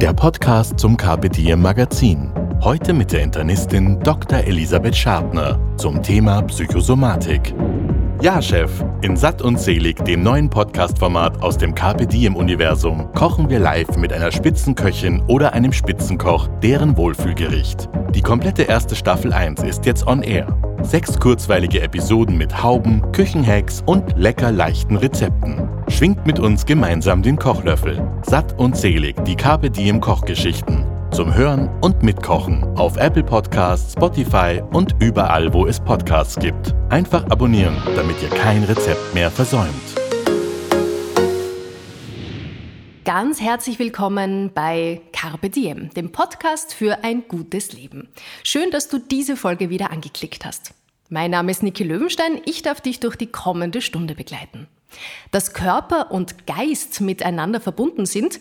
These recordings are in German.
der Podcast zum Carpe Magazin. Heute mit der Internistin Dr. Elisabeth Schartner zum Thema Psychosomatik. Ja, Chef, in Satt und Selig, dem neuen Podcast-Format aus dem Carpe Diem-Universum, kochen wir live mit einer Spitzenköchin oder einem Spitzenkoch deren Wohlfühlgericht. Die komplette erste Staffel 1 ist jetzt on air. Sechs kurzweilige Episoden mit Hauben, Küchenhacks und lecker leichten Rezepten. Schwingt mit uns gemeinsam den Kochlöffel. Satt und Selig, die Carpe Diem Kochgeschichten. Zum Hören und Mitkochen auf Apple Podcasts, Spotify und überall, wo es Podcasts gibt. Einfach abonnieren, damit ihr kein Rezept mehr versäumt. Ganz herzlich willkommen bei Carpe Diem, dem Podcast für ein gutes Leben. Schön, dass du diese Folge wieder angeklickt hast. Mein Name ist Niki Löwenstein, ich darf dich durch die kommende Stunde begleiten. Dass Körper und Geist miteinander verbunden sind,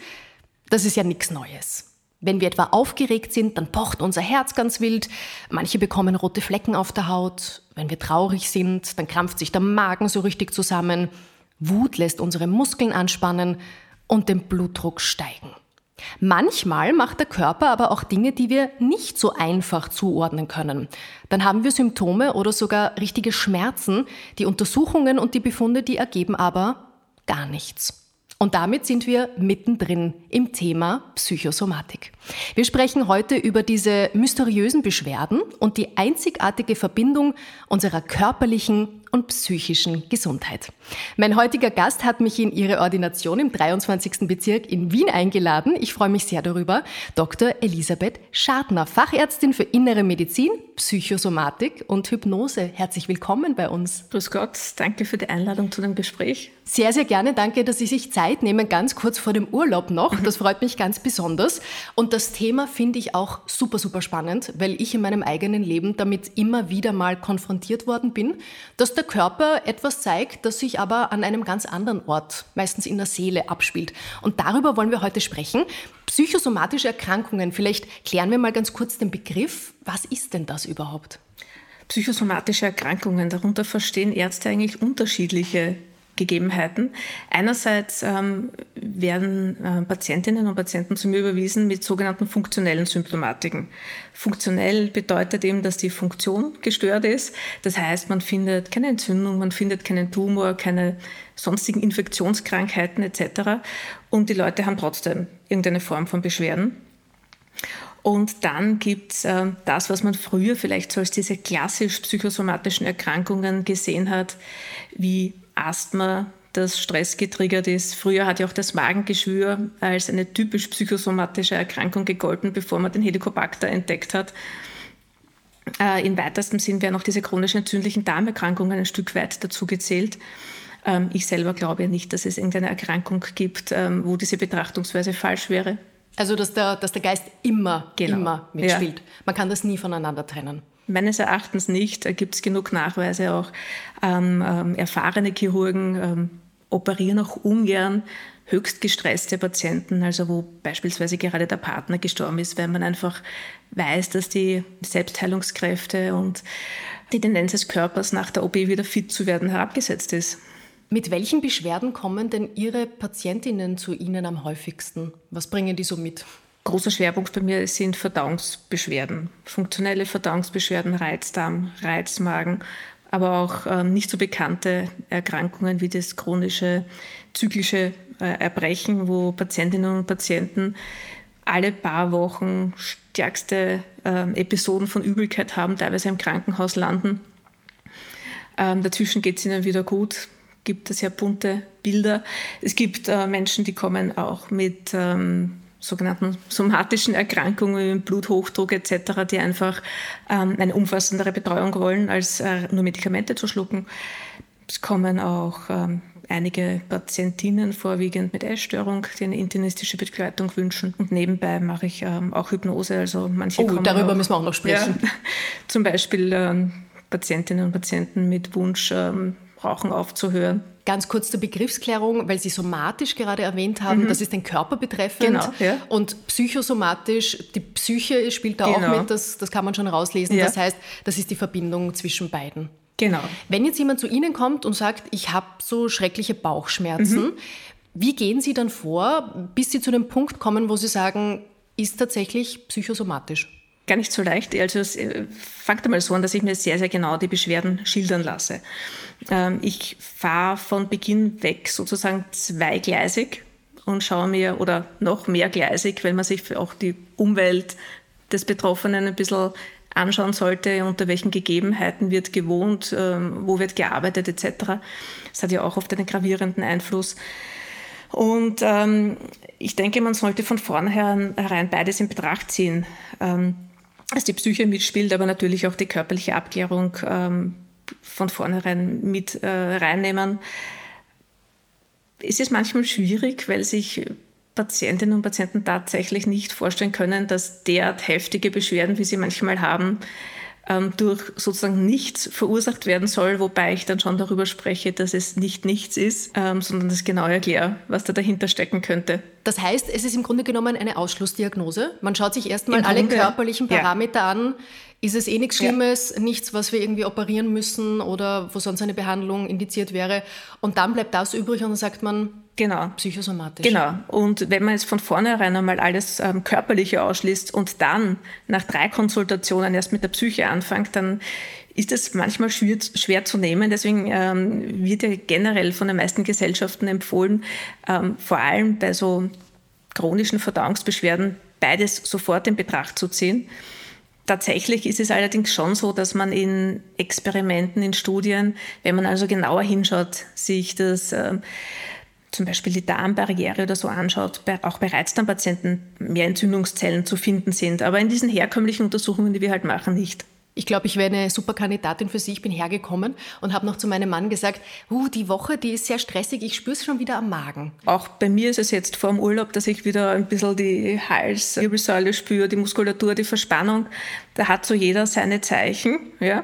das ist ja nichts Neues. Wenn wir etwa aufgeregt sind, dann pocht unser Herz ganz wild, manche bekommen rote Flecken auf der Haut, wenn wir traurig sind, dann krampft sich der Magen so richtig zusammen, Wut lässt unsere Muskeln anspannen und den Blutdruck steigen. Manchmal macht der Körper aber auch Dinge, die wir nicht so einfach zuordnen können. Dann haben wir Symptome oder sogar richtige Schmerzen. Die Untersuchungen und die Befunde, die ergeben aber gar nichts. Und damit sind wir mittendrin im Thema Psychosomatik. Wir sprechen heute über diese mysteriösen Beschwerden und die einzigartige Verbindung unserer körperlichen und psychischen Gesundheit. Mein heutiger Gast hat mich in ihre Ordination im 23. Bezirk in Wien eingeladen. Ich freue mich sehr darüber. Dr. Elisabeth Schadner, Fachärztin für Innere Medizin, Psychosomatik und Hypnose. Herzlich willkommen bei uns. Grüß Gott, danke für die Einladung zu dem Gespräch. Sehr, sehr gerne. Danke, dass Sie sich Zeit nehmen, ganz kurz vor dem Urlaub noch. Das freut mich ganz besonders. Und das Thema finde ich auch super, super spannend, weil ich in meinem eigenen Leben damit immer wieder mal konfrontiert worden bin, dass der Körper etwas zeigt, das sich aber an einem ganz anderen Ort, meistens in der Seele, abspielt. Und darüber wollen wir heute sprechen. Psychosomatische Erkrankungen, vielleicht klären wir mal ganz kurz den Begriff. Was ist denn das überhaupt? Psychosomatische Erkrankungen, darunter verstehen Ärzte eigentlich unterschiedliche Gegebenheiten. Einerseits ähm, werden äh, Patientinnen und Patienten zu mir überwiesen mit sogenannten funktionellen Symptomatiken. Funktionell bedeutet eben, dass die Funktion gestört ist. Das heißt, man findet keine Entzündung, man findet keinen Tumor, keine sonstigen Infektionskrankheiten etc. Und die Leute haben trotzdem irgendeine Form von Beschwerden. Und dann gibt es äh, das, was man früher vielleicht so als diese klassisch psychosomatischen Erkrankungen gesehen hat, wie Asthma, das Stress getriggert ist. Früher hat ja auch das Magengeschwür als eine typisch psychosomatische Erkrankung gegolten, bevor man den Helicobacter entdeckt hat. Äh, Im weitesten Sinn werden auch diese chronisch entzündlichen Darmerkrankungen ein Stück weit dazu gezählt. Ähm, ich selber glaube nicht, dass es irgendeine Erkrankung gibt, ähm, wo diese Betrachtungsweise falsch wäre. Also, dass der, dass der Geist immer, genau. immer mitspielt. Ja. Man kann das nie voneinander trennen. Meines Erachtens nicht. Da gibt es genug Nachweise auch. Ähm, ähm, erfahrene Chirurgen ähm, operieren auch ungern höchst gestresste Patienten, also wo beispielsweise gerade der Partner gestorben ist, weil man einfach weiß, dass die Selbstheilungskräfte und die Tendenz des Körpers nach der OP wieder fit zu werden herabgesetzt ist. Mit welchen Beschwerden kommen denn Ihre Patientinnen zu Ihnen am häufigsten? Was bringen die so mit? Großer Schwerpunkt bei mir sind Verdauungsbeschwerden, funktionelle Verdauungsbeschwerden, Reizdarm, Reizmagen, aber auch ähm, nicht so bekannte Erkrankungen wie das chronische zyklische äh, Erbrechen, wo Patientinnen und Patienten alle paar Wochen stärkste äh, Episoden von Übelkeit haben, teilweise im Krankenhaus landen. Ähm, dazwischen geht es ihnen wieder gut, gibt es ja bunte Bilder. Es gibt äh, Menschen, die kommen auch mit ähm, sogenannten somatischen Erkrankungen wie Bluthochdruck etc., die einfach ähm, eine umfassendere Betreuung wollen, als äh, nur Medikamente zu schlucken. Es kommen auch ähm, einige Patientinnen vorwiegend mit Essstörung, die eine internistische Begleitung wünschen. Und nebenbei mache ich ähm, auch Hypnose. Also manche oh, darüber auch, müssen wir auch noch sprechen. Ja, zum Beispiel ähm, Patientinnen und Patienten mit Wunsch, ähm, Rauchen aufzuhören. Ganz kurz zur Begriffsklärung, weil Sie somatisch gerade erwähnt haben, mhm. das ist den Körper betreffend. Genau, ja. Und psychosomatisch, die Psyche spielt da genau. auch mit, das, das kann man schon rauslesen. Ja. Das heißt, das ist die Verbindung zwischen beiden. Genau. Wenn jetzt jemand zu Ihnen kommt und sagt, ich habe so schreckliche Bauchschmerzen, mhm. wie gehen Sie dann vor, bis Sie zu dem Punkt kommen, wo Sie sagen, ist tatsächlich psychosomatisch? Gar nicht so leicht. Also es äh, fängt einmal so an, dass ich mir sehr, sehr genau die Beschwerden schildern lasse. Ähm, ich fahre von Beginn weg sozusagen zweigleisig und schaue mir, oder noch mehrgleisig, weil man sich auch die Umwelt des Betroffenen ein bisschen anschauen sollte, unter welchen Gegebenheiten wird gewohnt, ähm, wo wird gearbeitet etc. Das hat ja auch oft einen gravierenden Einfluss. Und ähm, ich denke, man sollte von vornherein beides in Betracht ziehen. Ähm, dass die Psyche mitspielt, aber natürlich auch die körperliche Abklärung ähm, von vornherein mit äh, reinnehmen. Es ist manchmal schwierig, weil sich Patientinnen und Patienten tatsächlich nicht vorstellen können, dass derart heftige Beschwerden, wie sie manchmal haben, ähm, durch sozusagen nichts verursacht werden soll, wobei ich dann schon darüber spreche, dass es nicht nichts ist, ähm, sondern das genau erkläre, was da dahinter stecken könnte. Das heißt, es ist im Grunde genommen eine Ausschlussdiagnose. Man schaut sich erstmal alle körperlichen Parameter ja. an. Ist es eh nichts Schlimmes, ja. nichts, was wir irgendwie operieren müssen oder wo sonst eine Behandlung indiziert wäre. Und dann bleibt das übrig und dann sagt man, Genau. Psychosomatisch. Genau. Und wenn man jetzt von vornherein einmal alles ähm, Körperliche ausschließt und dann nach drei Konsultationen erst mit der Psyche anfängt, dann ist das manchmal schwer, schwer zu nehmen. Deswegen ähm, wird ja generell von den meisten Gesellschaften empfohlen, ähm, vor allem bei so chronischen Verdauungsbeschwerden beides sofort in Betracht zu ziehen. Tatsächlich ist es allerdings schon so, dass man in Experimenten, in Studien, wenn man also genauer hinschaut, sich das ähm, zum Beispiel die Darmbarriere oder so anschaut, auch bei Reizdarmpatienten mehr Entzündungszellen zu finden sind. Aber in diesen herkömmlichen Untersuchungen, die wir halt machen, nicht. Ich glaube, ich wäre eine super Kandidatin für Sie. Ich bin hergekommen und habe noch zu meinem Mann gesagt, uh, die Woche, die ist sehr stressig, ich spüre es schon wieder am Magen. Auch bei mir ist es jetzt vor dem Urlaub, dass ich wieder ein bisschen die Halswirbelsäule spüre, die Muskulatur, die Verspannung. Da hat so jeder seine Zeichen. Ja?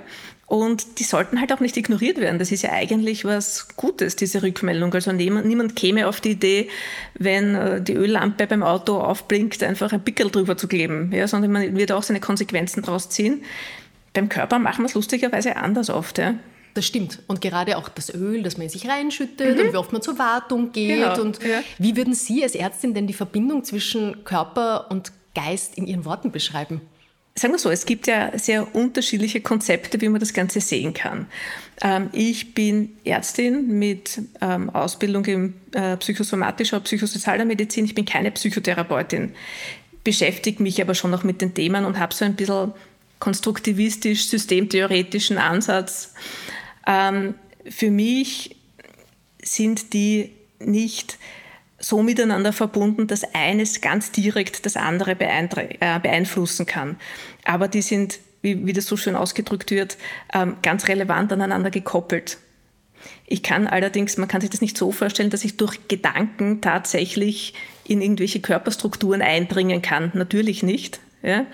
Und die sollten halt auch nicht ignoriert werden. Das ist ja eigentlich was Gutes, diese Rückmeldung. Also niemand, niemand käme auf die Idee, wenn äh, die Öllampe beim Auto aufblinkt, einfach ein Pickel drüber zu kleben, ja, sondern man wird auch seine Konsequenzen daraus ziehen. Beim Körper machen wir es lustigerweise anders oft. Ja. Das stimmt. Und gerade auch das Öl, das man in sich reinschüttet mhm. und wie oft man zur Wartung geht. Genau. Und ja. wie würden Sie als Ärztin denn die Verbindung zwischen Körper und Geist in Ihren Worten beschreiben? Sagen wir so, es gibt ja sehr unterschiedliche Konzepte, wie man das Ganze sehen kann. Ähm, ich bin Ärztin mit ähm, Ausbildung in äh, psychosomatischer, psychosozialer Medizin. Ich bin keine Psychotherapeutin, beschäftige mich aber schon noch mit den Themen und habe so ein bisschen konstruktivistisch, systemtheoretischen Ansatz. Ähm, für mich sind die nicht so miteinander verbunden, dass eines ganz direkt das andere äh, beeinflussen kann. Aber die sind, wie, wie das so schön ausgedrückt wird, ähm, ganz relevant aneinander gekoppelt. Ich kann allerdings, man kann sich das nicht so vorstellen, dass ich durch Gedanken tatsächlich in irgendwelche Körperstrukturen eindringen kann. Natürlich nicht. Ja?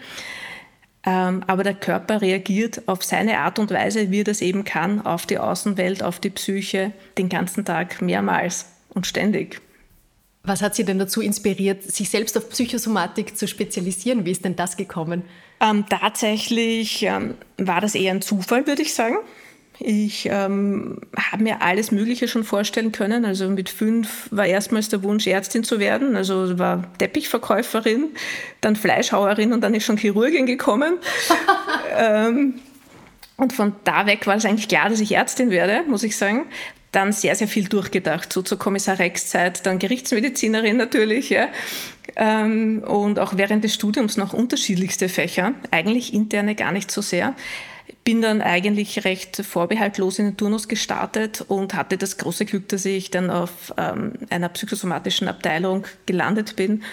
Ähm, aber der Körper reagiert auf seine Art und Weise, wie er das eben kann, auf die Außenwelt, auf die Psyche, den ganzen Tag mehrmals und ständig. Was hat Sie denn dazu inspiriert, sich selbst auf Psychosomatik zu spezialisieren? Wie ist denn das gekommen? Ähm, tatsächlich ähm, war das eher ein Zufall, würde ich sagen. Ich ähm, habe mir alles Mögliche schon vorstellen können. Also mit fünf war erstmals der Wunsch, Ärztin zu werden. Also war Teppichverkäuferin, dann Fleischhauerin und dann ist schon Chirurgin gekommen. ähm, und von da weg war es eigentlich klar, dass ich Ärztin werde, muss ich sagen dann sehr, sehr viel durchgedacht, so zur Kommissar Rex-Zeit, dann Gerichtsmedizinerin natürlich, ja. Ähm, und auch während des Studiums noch unterschiedlichste Fächer, eigentlich interne gar nicht so sehr. Bin dann eigentlich recht vorbehaltlos in den Turnus gestartet und hatte das große Glück, dass ich dann auf ähm, einer psychosomatischen Abteilung gelandet bin,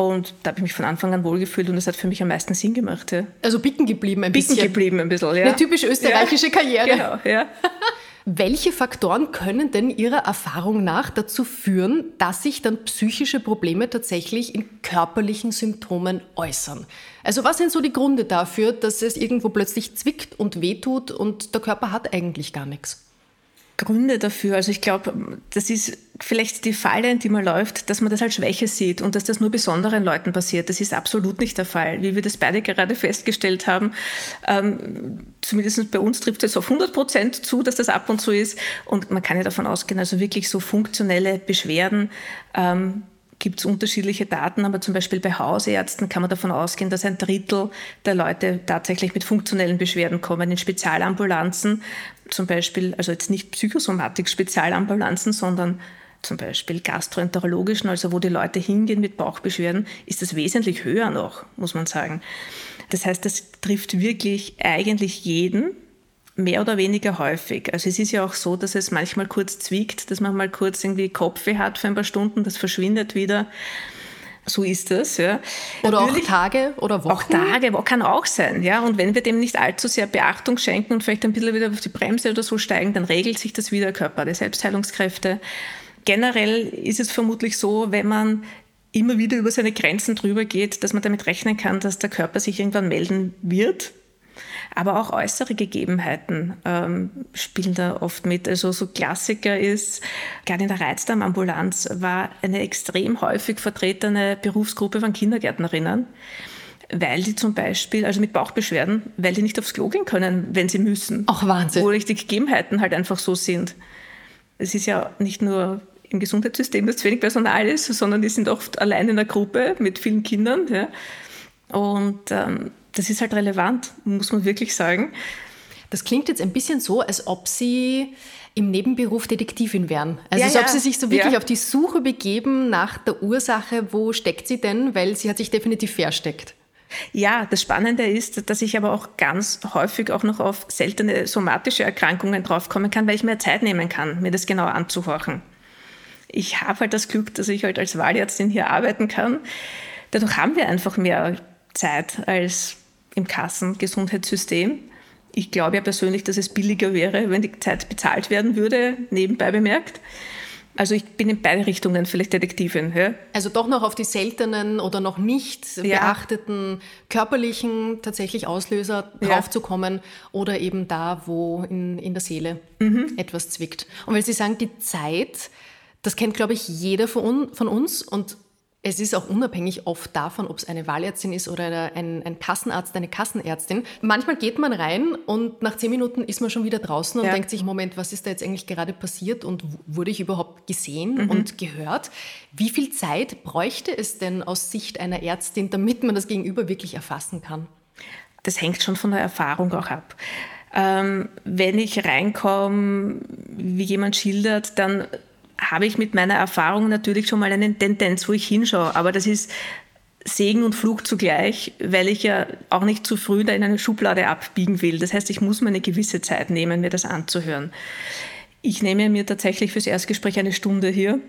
und da habe ich mich von Anfang an wohlgefühlt und das hat für mich am meisten Sinn gemacht. Ja. Also bicken geblieben ein bisschen. Bicken geblieben ein bisschen, ja. Eine typisch österreichische ja, Karriere. Genau, ja. Welche Faktoren können denn Ihrer Erfahrung nach dazu führen, dass sich dann psychische Probleme tatsächlich in körperlichen Symptomen äußern? Also was sind so die Gründe dafür, dass es irgendwo plötzlich zwickt und wehtut und der Körper hat eigentlich gar nichts? Gründe dafür. Also ich glaube, das ist vielleicht die Falle, in die man läuft, dass man das als Schwäche sieht und dass das nur besonderen Leuten passiert. Das ist absolut nicht der Fall. Wie wir das beide gerade festgestellt haben, ähm, zumindest bei uns trifft es auf 100 Prozent zu, dass das ab und zu ist. Und man kann ja davon ausgehen, also wirklich so funktionelle Beschwerden, ähm, gibt es unterschiedliche Daten, aber zum Beispiel bei Hausärzten kann man davon ausgehen, dass ein Drittel der Leute tatsächlich mit funktionellen Beschwerden kommen. In Spezialambulanzen, zum Beispiel, also jetzt nicht Psychosomatik-Spezialambulanzen, sondern zum Beispiel gastroenterologischen, also wo die Leute hingehen mit Bauchbeschwerden, ist das wesentlich höher noch, muss man sagen. Das heißt, das trifft wirklich eigentlich jeden, mehr oder weniger häufig. Also es ist ja auch so, dass es manchmal kurz zwickt, dass man mal kurz irgendwie Kopfweh hat für ein paar Stunden, das verschwindet wieder. So ist das, ja. Oder Natürlich, auch Tage oder Wochen. Auch Tage kann auch sein, ja. Und wenn wir dem nicht allzu sehr Beachtung schenken und vielleicht ein bisschen wieder auf die Bremse oder so steigen, dann regelt sich das wieder, Körper, die Selbstheilungskräfte. Generell ist es vermutlich so, wenn man immer wieder über seine Grenzen drüber geht, dass man damit rechnen kann, dass der Körper sich irgendwann melden wird aber auch äußere Gegebenheiten ähm, spielen da oft mit. Also so Klassiker ist, gerade in der Reizdarmambulanz war eine extrem häufig vertretene Berufsgruppe von Kindergärtnerinnen weil die zum Beispiel, also mit Bauchbeschwerden, weil die nicht aufs Klo gehen können, wenn sie müssen. Auch Wahnsinn. Wo die Gegebenheiten halt einfach so sind. Es ist ja nicht nur im Gesundheitssystem, dass zu wenig Personal ist, sondern die sind oft allein in einer Gruppe mit vielen Kindern. Ja. Und ähm, das ist halt relevant, muss man wirklich sagen. Das klingt jetzt ein bisschen so, als ob Sie im Nebenberuf Detektivin wären. Also ja, als ob Sie sich so wirklich ja. auf die Suche begeben nach der Ursache, wo steckt sie denn, weil sie hat sich definitiv versteckt. Ja, das Spannende ist, dass ich aber auch ganz häufig auch noch auf seltene somatische Erkrankungen draufkommen kann, weil ich mir Zeit nehmen kann, mir das genau anzuhorchen. Ich habe halt das Glück, dass ich halt als Wahlärztin hier arbeiten kann. Dadurch haben wir einfach mehr Zeit als im Kassengesundheitssystem. Ich glaube ja persönlich, dass es billiger wäre, wenn die Zeit bezahlt werden würde, nebenbei bemerkt. Also ich bin in beide Richtungen vielleicht Detektivin. Ja? Also doch noch auf die seltenen oder noch nicht ja. beachteten körperlichen tatsächlich Auslöser draufzukommen ja. oder eben da, wo in, in der Seele mhm. etwas zwickt. Und weil Sie sagen, die Zeit, das kennt, glaube ich, jeder von, von uns und es ist auch unabhängig oft davon, ob es eine Wahlärztin ist oder ein, ein, Kassenarzt, eine Kassenärztin. Manchmal geht man rein und nach zehn Minuten ist man schon wieder draußen und ja. denkt sich, Moment, was ist da jetzt eigentlich gerade passiert und wurde ich überhaupt gesehen mhm. und gehört? Wie viel Zeit bräuchte es denn aus Sicht einer Ärztin, damit man das Gegenüber wirklich erfassen kann? Das hängt schon von der Erfahrung auch ab. Ähm, wenn ich reinkomme, wie jemand schildert, dann habe ich mit meiner Erfahrung natürlich schon mal eine Tendenz, wo ich hinschaue. Aber das ist Segen und Fluch zugleich, weil ich ja auch nicht zu früh da in eine Schublade abbiegen will. Das heißt, ich muss mir eine gewisse Zeit nehmen, mir das anzuhören. Ich nehme mir tatsächlich fürs Erstgespräch eine Stunde hier.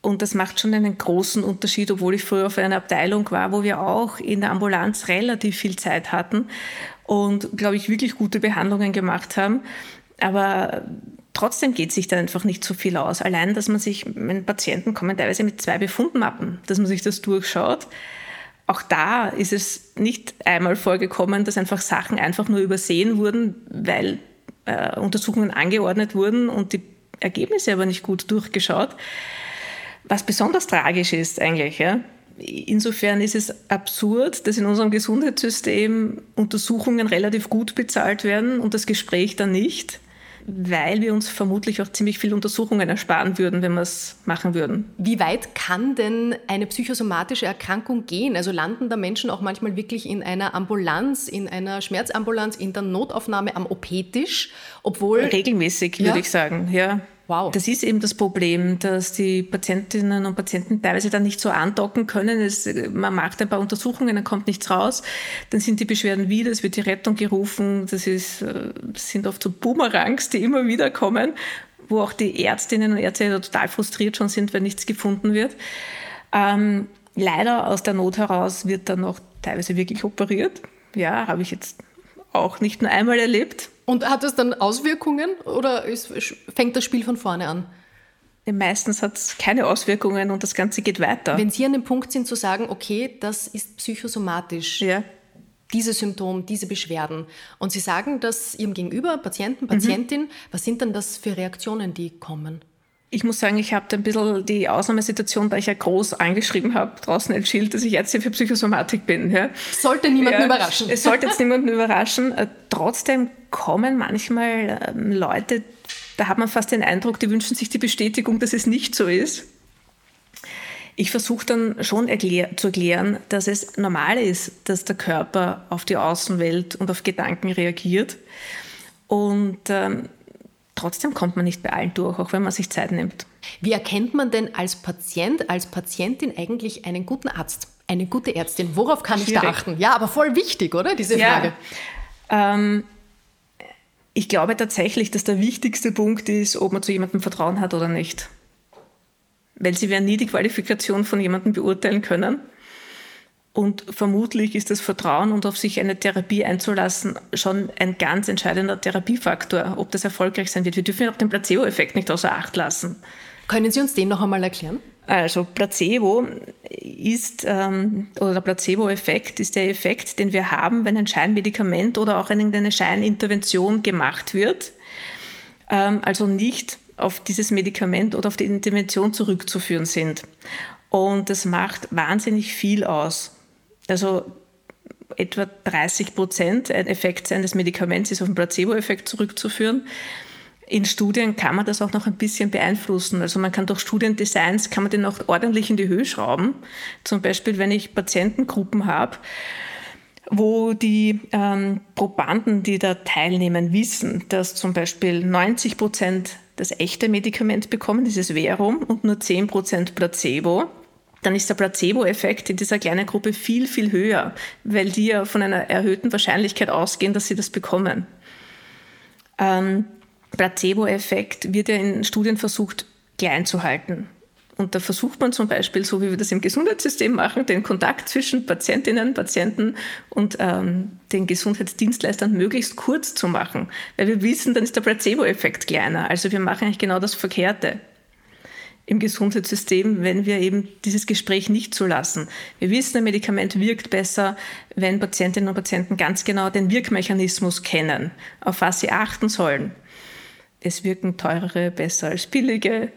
Und das macht schon einen großen Unterschied, obwohl ich früher auf einer Abteilung war, wo wir auch in der Ambulanz relativ viel Zeit hatten und, glaube ich, wirklich gute Behandlungen gemacht haben. Aber Trotzdem geht sich da einfach nicht so viel aus. Allein, dass man sich, meine Patienten kommen teilweise mit zwei Befundmappen, dass man sich das durchschaut. Auch da ist es nicht einmal vorgekommen, dass einfach Sachen einfach nur übersehen wurden, weil äh, Untersuchungen angeordnet wurden und die Ergebnisse aber nicht gut durchgeschaut. Was besonders tragisch ist eigentlich. Ja? Insofern ist es absurd, dass in unserem Gesundheitssystem Untersuchungen relativ gut bezahlt werden und das Gespräch dann nicht weil wir uns vermutlich auch ziemlich viele Untersuchungen ersparen würden, wenn wir es machen würden. Wie weit kann denn eine psychosomatische Erkrankung gehen? Also landen da Menschen auch manchmal wirklich in einer Ambulanz, in einer Schmerzambulanz, in der Notaufnahme am OP-Tisch, obwohl... Regelmäßig, würde ich sagen, ja. Wow. Das ist eben das Problem, dass die Patientinnen und Patienten teilweise dann nicht so andocken können. Es, man macht ein paar Untersuchungen, dann kommt nichts raus. Dann sind die Beschwerden wieder, es wird die Rettung gerufen. Das, ist, äh, das sind oft so Boomerangs, die immer wieder kommen, wo auch die Ärztinnen und Ärzte total frustriert schon sind, wenn nichts gefunden wird. Ähm, leider aus der Not heraus wird dann auch teilweise wirklich operiert. Ja, habe ich jetzt auch nicht nur einmal erlebt. Und hat das dann Auswirkungen oder ist, fängt das Spiel von vorne an? Meistens hat es keine Auswirkungen und das Ganze geht weiter. Wenn Sie an dem Punkt sind zu sagen, okay, das ist psychosomatisch, ja. diese Symptome, diese Beschwerden, und Sie sagen das Ihrem Gegenüber, Patienten, Patientin, mhm. was sind dann das für Reaktionen, die kommen? Ich muss sagen, ich habe ein bisschen die Ausnahmesituation, da ich ja groß angeschrieben habe, draußen ein Schild, dass ich Ärztin für Psychosomatik bin. Ja. Sollte niemanden ja, überraschen. Es sollte jetzt niemanden überraschen. Äh, trotzdem kommen manchmal ähm, Leute, da hat man fast den Eindruck, die wünschen sich die Bestätigung, dass es nicht so ist. Ich versuche dann schon erklär, zu erklären, dass es normal ist, dass der Körper auf die Außenwelt und auf Gedanken reagiert. Und ähm, trotzdem kommt man nicht bei allen durch, auch wenn man sich Zeit nimmt. Wie erkennt man denn als Patient, als Patientin eigentlich einen guten Arzt, eine gute Ärztin? Worauf kann Schwierig. ich da achten? Ja, aber voll wichtig, oder? Diese Frage. Ja, ähm, ich glaube tatsächlich, dass der wichtigste Punkt ist, ob man zu jemandem Vertrauen hat oder nicht. Weil sie werden nie die Qualifikation von jemandem beurteilen können. Und vermutlich ist das Vertrauen und auf sich eine Therapie einzulassen schon ein ganz entscheidender Therapiefaktor, ob das erfolgreich sein wird. Wir dürfen auch den Placebo-Effekt nicht außer Acht lassen. Können Sie uns den noch einmal erklären? Also Placebo ist, ähm, oder der Placebo-Effekt ist der Effekt, den wir haben, wenn ein Scheinmedikament oder auch eine Scheinintervention gemacht wird. Ähm, also nicht auf dieses Medikament oder auf die Intervention zurückzuführen sind. Und das macht wahnsinnig viel aus. Also etwa 30 Prozent ein Effekt eines Medikaments ist auf den Placebo-Effekt zurückzuführen. In Studien kann man das auch noch ein bisschen beeinflussen. Also man kann durch Studiendesigns, kann man den auch ordentlich in die Höhe schrauben. Zum Beispiel, wenn ich Patientengruppen habe, wo die ähm, Probanden, die da teilnehmen, wissen, dass zum Beispiel 90 Prozent das echte Medikament bekommen, dieses Verum, und nur 10 Prozent Placebo dann ist der Placebo-Effekt in dieser kleinen Gruppe viel, viel höher, weil die ja von einer erhöhten Wahrscheinlichkeit ausgehen, dass sie das bekommen. Ähm, Placebo-Effekt wird ja in Studien versucht, klein zu halten. Und da versucht man zum Beispiel, so wie wir das im Gesundheitssystem machen, den Kontakt zwischen Patientinnen, Patienten und ähm, den Gesundheitsdienstleistern möglichst kurz zu machen. Weil wir wissen, dann ist der Placebo-Effekt kleiner. Also wir machen eigentlich genau das Verkehrte im Gesundheitssystem, wenn wir eben dieses Gespräch nicht zulassen. Wir wissen, ein Medikament wirkt besser, wenn Patientinnen und Patienten ganz genau den Wirkmechanismus kennen, auf was sie achten sollen. Es wirken teurere besser als billige,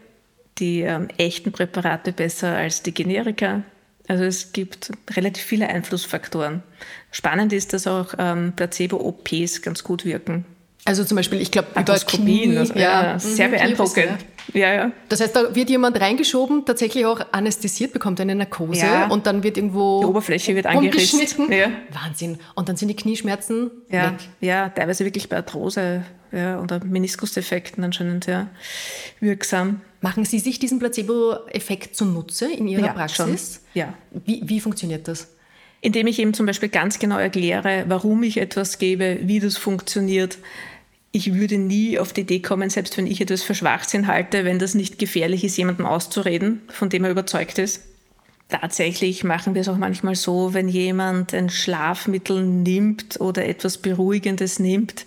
die ähm, echten Präparate besser als die Generika. Also es gibt relativ viele Einflussfaktoren. Spannend ist, dass auch ähm, Placebo-OPs ganz gut wirken. Also zum Beispiel, ich glaube, über Knie, also, ja, ja, sehr mhm, beeindruckend. Ja, ja. Das heißt, da wird jemand reingeschoben, tatsächlich auch anästhesiert, bekommt eine Narkose ja. und dann wird irgendwo die Oberfläche wird angeschnitten. Ja. Wahnsinn. Und dann sind die Knieschmerzen ja. weg. Ja, teilweise wirklich bei Arthrose ja, oder Meniskusdefekten anscheinend sehr wirksam. Machen Sie sich diesen Placebo-Effekt zunutze in Ihrer ja, Praxis? Schon. Ja. Wie, wie funktioniert das? Indem ich eben zum Beispiel ganz genau erkläre, warum ich etwas gebe, wie das funktioniert, ich würde nie auf die Idee kommen, selbst wenn ich etwas für Schwachsinn halte, wenn das nicht gefährlich ist, jemandem auszureden, von dem er überzeugt ist. Tatsächlich machen wir es auch manchmal so, wenn jemand ein Schlafmittel nimmt oder etwas Beruhigendes nimmt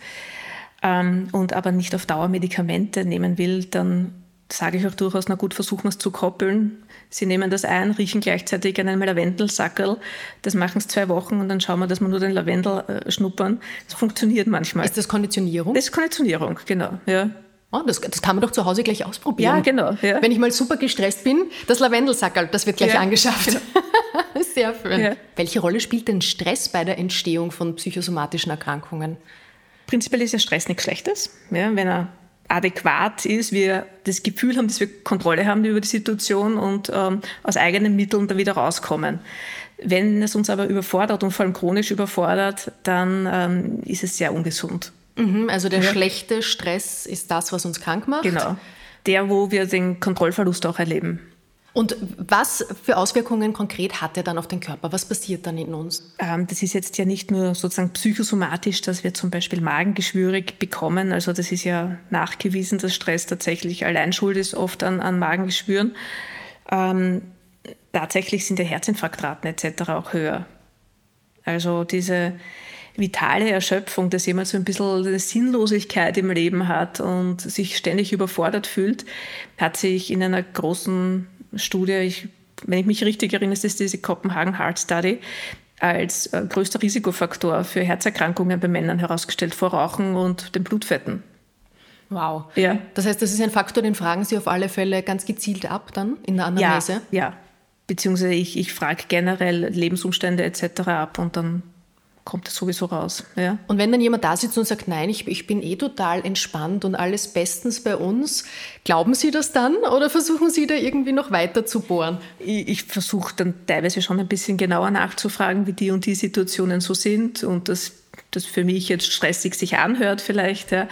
ähm, und aber nicht auf Dauer Medikamente nehmen will, dann sage ich auch durchaus, na gut, versuchen wir es zu koppeln. Sie nehmen das ein, riechen gleichzeitig an einem Lavendelsackerl. Das machen es zwei Wochen und dann schauen wir, dass wir nur den Lavendel äh, schnuppern. Das funktioniert manchmal. Ist das Konditionierung? Das ist Konditionierung, genau. Ja. Oh, das, das, kann man doch zu Hause gleich ausprobieren. Ja, genau. Ja. Wenn ich mal super gestresst bin, das Lavendelsackerl, das wird gleich ja. angeschafft. Genau. Sehr schön. Ja. Welche Rolle spielt denn Stress bei der Entstehung von psychosomatischen Erkrankungen? Prinzipiell ist ja Stress nichts Schlechtes. Ja, wenn er adäquat ist, wir das Gefühl haben, dass wir Kontrolle haben über die Situation und ähm, aus eigenen Mitteln da wieder rauskommen. Wenn es uns aber überfordert und vor allem chronisch überfordert, dann ähm, ist es sehr ungesund. Mhm, also der ja. schlechte Stress ist das, was uns krank macht? Genau. Der, wo wir den Kontrollverlust auch erleben. Und was für Auswirkungen konkret hat er dann auf den Körper? Was passiert dann in uns? Ähm, das ist jetzt ja nicht nur sozusagen psychosomatisch, dass wir zum Beispiel Magengeschwüre bekommen. Also das ist ja nachgewiesen, dass Stress tatsächlich allein schuld ist, oft an, an Magengeschwüren. Ähm, tatsächlich sind die Herzinfarktraten etc. auch höher. Also diese vitale Erschöpfung, dass jemand so ein bisschen eine Sinnlosigkeit im Leben hat und sich ständig überfordert fühlt, hat sich in einer großen Studie, ich, wenn ich mich richtig erinnere, ist das diese Copenhagen Heart Study, als äh, größter Risikofaktor für Herzerkrankungen bei Männern herausgestellt, vor Rauchen und den Blutfetten. Wow. Ja. Das heißt, das ist ein Faktor, den fragen Sie auf alle Fälle ganz gezielt ab dann in der Anamnese? Ja, ja. Beziehungsweise ich, ich frage generell Lebensumstände etc. ab und dann kommt es sowieso raus. Ja. Und wenn dann jemand da sitzt und sagt, nein, ich, ich bin eh total entspannt und alles bestens bei uns, glauben Sie das dann oder versuchen Sie da irgendwie noch weiter zu bohren? Ich, ich versuche dann teilweise schon ein bisschen genauer nachzufragen, wie die und die Situationen so sind und dass das für mich jetzt stressig sich anhört vielleicht. Ja.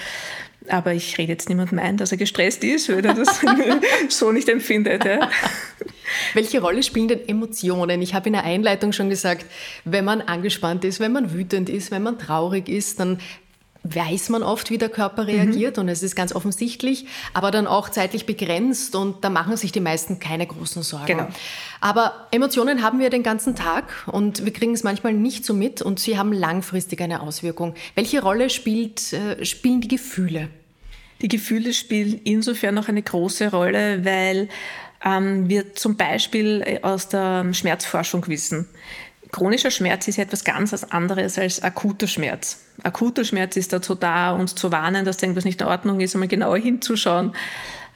Aber ich rede jetzt niemandem ein, dass er gestresst ist, weil er das so nicht empfindet. Ja. Welche Rolle spielen denn Emotionen? Ich habe in der Einleitung schon gesagt, wenn man angespannt ist, wenn man wütend ist, wenn man traurig ist, dann weiß man oft, wie der Körper reagiert mhm. und es ist ganz offensichtlich, aber dann auch zeitlich begrenzt und da machen sich die meisten keine großen Sorgen. Genau. Aber Emotionen haben wir den ganzen Tag und wir kriegen es manchmal nicht so mit und sie haben langfristig eine Auswirkung. Welche Rolle spielt, äh, spielen die Gefühle? Die Gefühle spielen insofern noch eine große Rolle, weil ähm, wir zum Beispiel äh, aus der Schmerzforschung wissen. Chronischer Schmerz ist ja etwas ganz anderes als akuter Schmerz. Akuter Schmerz ist dazu da, uns zu warnen, dass irgendwas nicht in Ordnung ist, einmal genauer hinzuschauen.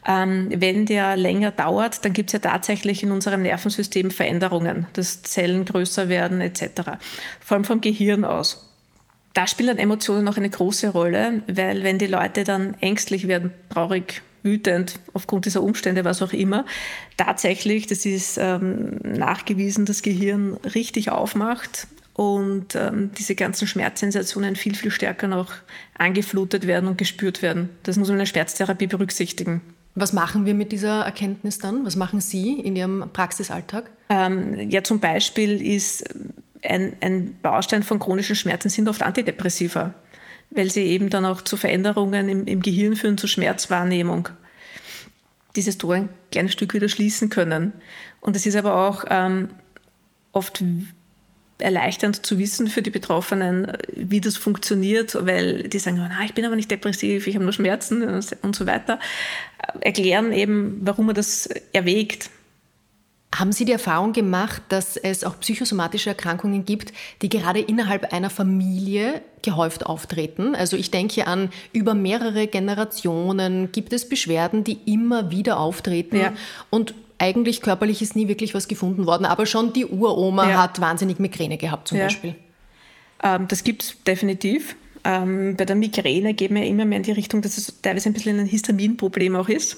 Ähm, wenn der länger dauert, dann gibt es ja tatsächlich in unserem Nervensystem Veränderungen, dass Zellen größer werden etc. Vor allem vom Gehirn aus. Da spielen Emotionen noch eine große Rolle, weil wenn die Leute dann ängstlich werden, traurig, wütend aufgrund dieser Umstände, was auch immer, tatsächlich, das ist ähm, nachgewiesen, das Gehirn richtig aufmacht und ähm, diese ganzen Schmerzsensationen viel, viel stärker noch angeflutet werden und gespürt werden. Das muss man in der Schmerztherapie berücksichtigen. Was machen wir mit dieser Erkenntnis dann? Was machen Sie in Ihrem Praxisalltag? Ähm, ja, zum Beispiel ist ein, ein Baustein von chronischen Schmerzen sind oft Antidepressiva weil sie eben dann auch zu Veränderungen im, im Gehirn führen, zur Schmerzwahrnehmung. Dieses Tor ein kleines Stück wieder schließen können. Und es ist aber auch ähm, oft erleichternd zu wissen für die Betroffenen, wie das funktioniert, weil die sagen, na, ich bin aber nicht depressiv, ich habe nur Schmerzen und so weiter. Erklären eben, warum man das erwägt. Haben Sie die Erfahrung gemacht, dass es auch psychosomatische Erkrankungen gibt, die gerade innerhalb einer Familie gehäuft auftreten? Also ich denke an über mehrere Generationen gibt es Beschwerden, die immer wieder auftreten ja. und eigentlich körperlich ist nie wirklich was gefunden worden, aber schon die Uroma ja. hat wahnsinnig Migräne gehabt zum ja. Beispiel. Ähm, das gibt es definitiv. Ähm, bei der Migräne gehen wir immer mehr in die Richtung, dass es teilweise ein bisschen ein Histaminproblem auch ist.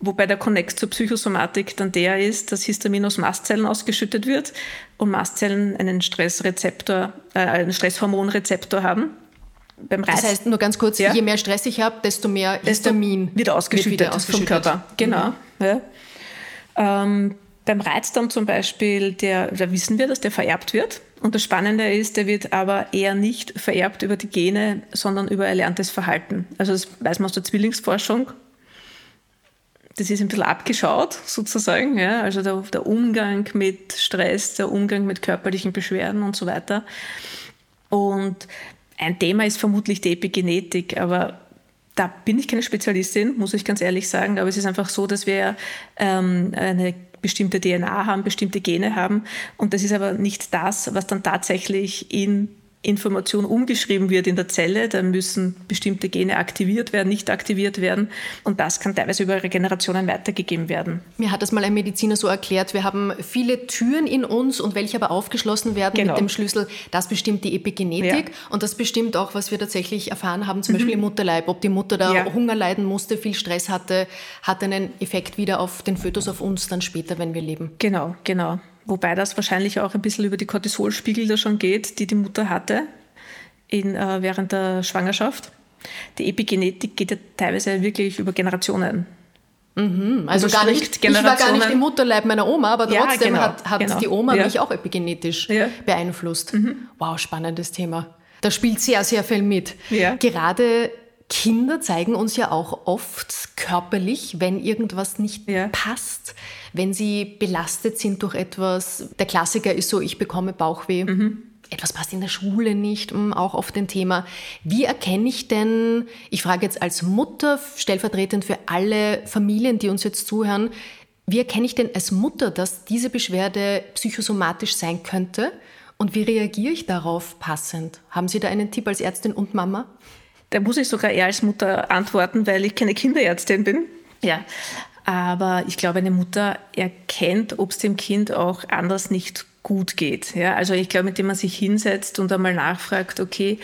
Wobei der Konnex zur Psychosomatik dann der ist, dass Histamin aus Mastzellen ausgeschüttet wird und Mastzellen einen Stressrezeptor, äh, einen Stresshormonrezeptor haben. Beim Reiz, das heißt nur ganz kurz, ja? je mehr Stress ich habe, desto mehr Histamin wird ausgeschüttet, wird ausgeschüttet. vom Körper. Genau. Mhm. Ja. Ähm, beim Reizdarm zum Beispiel, der, da wissen wir, dass der vererbt wird. Und das Spannende ist, der wird aber eher nicht vererbt über die Gene, sondern über erlerntes Verhalten. Also das weiß man aus der Zwillingsforschung das ist ein bisschen abgeschaut, sozusagen. Ja? Also der, der, Umgang mit Stress, der Umgang mit körperlichen Beschwerden und so weiter. Und ein Thema ist vermutlich die Epigenetik, aber da bin ich keine Spezialistin, muss ich ganz ehrlich sagen. Aber es ist einfach so, dass wir ähm, eine bestimmte DNA haben, bestimmte Gene haben. Und das ist aber nicht das, was dann tatsächlich in Information umgeschrieben wird in der Zelle, da müssen bestimmte Gene aktiviert werden, nicht aktiviert werden und das kann teilweise über Generationen weitergegeben werden. Mir hat das mal ein Mediziner so erklärt, wir haben viele Türen in uns und welche aber aufgeschlossen werden genau. mit dem Schlüssel, das bestimmt die Epigenetik ja. und das bestimmt auch, was wir tatsächlich erfahren haben, zum mhm. Beispiel im Mutterleib, ob die Mutter da ja. Hunger leiden musste, viel Stress hatte, hat einen Effekt wieder auf den Fötus, auf uns dann später, wenn wir leben. Genau, genau. Wobei das wahrscheinlich auch ein bisschen über die Cortisolspiegel da schon geht, die die Mutter hatte in, äh, während der Schwangerschaft. Die Epigenetik geht ja teilweise wirklich über Generationen. Mhm, also gar nicht, ich war gar nicht im Mutterleib meiner Oma, aber trotzdem ja, genau, hat, hat genau. die Oma ja. mich auch epigenetisch ja. beeinflusst. Mhm. Wow, spannendes Thema. Da spielt sehr, sehr viel mit. Gerade Kinder zeigen uns ja auch oft körperlich, wenn irgendwas nicht ja. passt, wenn sie belastet sind durch etwas. Der Klassiker ist so, ich bekomme Bauchweh. Mhm. etwas passt in der Schule nicht, hm, auch oft ein Thema. Wie erkenne ich denn, ich frage jetzt als Mutter, stellvertretend für alle Familien, die uns jetzt zuhören, wie erkenne ich denn als Mutter, dass diese Beschwerde psychosomatisch sein könnte? Und wie reagiere ich darauf passend? Haben Sie da einen Tipp als Ärztin und Mama? Da muss ich sogar eher als Mutter antworten, weil ich keine Kinderärztin bin. Ja. Aber ich glaube, eine Mutter erkennt, ob es dem Kind auch anders nicht gut geht. Ja, also ich glaube, mit dem man sich hinsetzt und einmal nachfragt, okay,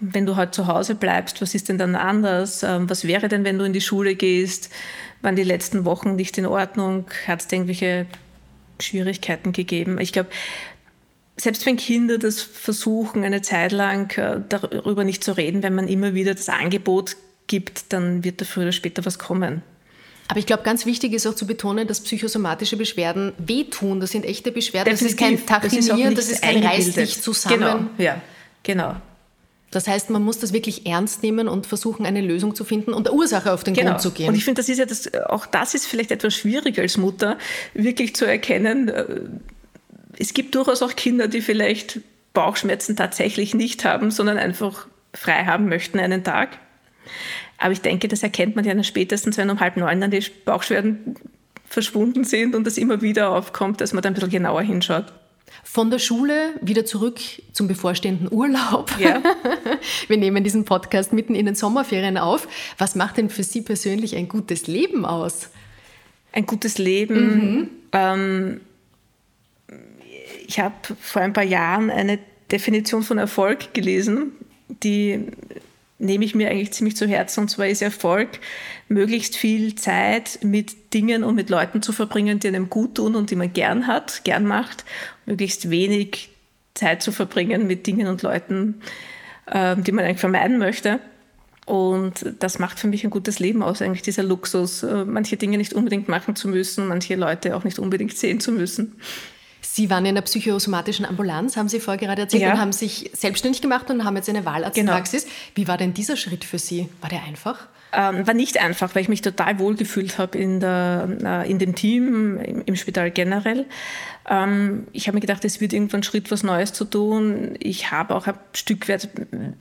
wenn du halt zu Hause bleibst, was ist denn dann anders? Ähm, was wäre denn, wenn du in die Schule gehst? Waren die letzten Wochen nicht in Ordnung? Hat es irgendwelche Schwierigkeiten gegeben? Ich glaube, selbst wenn Kinder das versuchen, eine Zeit lang äh, darüber nicht zu reden, wenn man immer wieder das Angebot gibt, dann wird da früher oder später was kommen. Aber ich glaube, ganz wichtig ist auch zu betonen, dass psychosomatische Beschwerden wehtun. Das sind echte Beschwerden. Definitiv. Das ist kein Tachinieren, das ist, das ist kein Reiß dich zusammen. Genau, ja, genau. Das heißt, man muss das wirklich ernst nehmen und versuchen, eine Lösung zu finden und der Ursache auf den genau. Grund zu gehen. Und ich finde, das ist ja das, auch das ist vielleicht etwas schwierig als Mutter, wirklich zu erkennen. Es gibt durchaus auch Kinder, die vielleicht Bauchschmerzen tatsächlich nicht haben, sondern einfach frei haben möchten einen Tag. Aber ich denke, das erkennt man ja spätestens, wenn um halb neun dann die Bauchschwerden verschwunden sind und das immer wieder aufkommt, dass man dann ein bisschen genauer hinschaut. Von der Schule wieder zurück zum bevorstehenden Urlaub. Ja. Wir nehmen diesen Podcast mitten in den Sommerferien auf. Was macht denn für Sie persönlich ein gutes Leben aus? Ein gutes Leben. Mhm. Ähm, ich habe vor ein paar Jahren eine Definition von Erfolg gelesen, die nehme ich mir eigentlich ziemlich zu Herzen. Und zwar ist Erfolg, möglichst viel Zeit mit Dingen und mit Leuten zu verbringen, die einem gut tun und die man gern hat, gern macht. Möglichst wenig Zeit zu verbringen mit Dingen und Leuten, ähm, die man eigentlich vermeiden möchte. Und das macht für mich ein gutes Leben aus, eigentlich dieser Luxus, äh, manche Dinge nicht unbedingt machen zu müssen, manche Leute auch nicht unbedingt sehen zu müssen. Sie waren in der psychosomatischen Ambulanz, haben Sie vorher gerade erzählt, ja. und haben sich selbstständig gemacht und haben jetzt eine Wahlarztpraxis. Genau. Wie war denn dieser Schritt für Sie? War der einfach? Ähm, war nicht einfach, weil ich mich total wohl gefühlt habe in, äh, in dem Team, im, im Spital generell. Ähm, ich habe mir gedacht, es wird irgendwann Schritt, was Neues zu tun. Ich habe auch ein Stück weit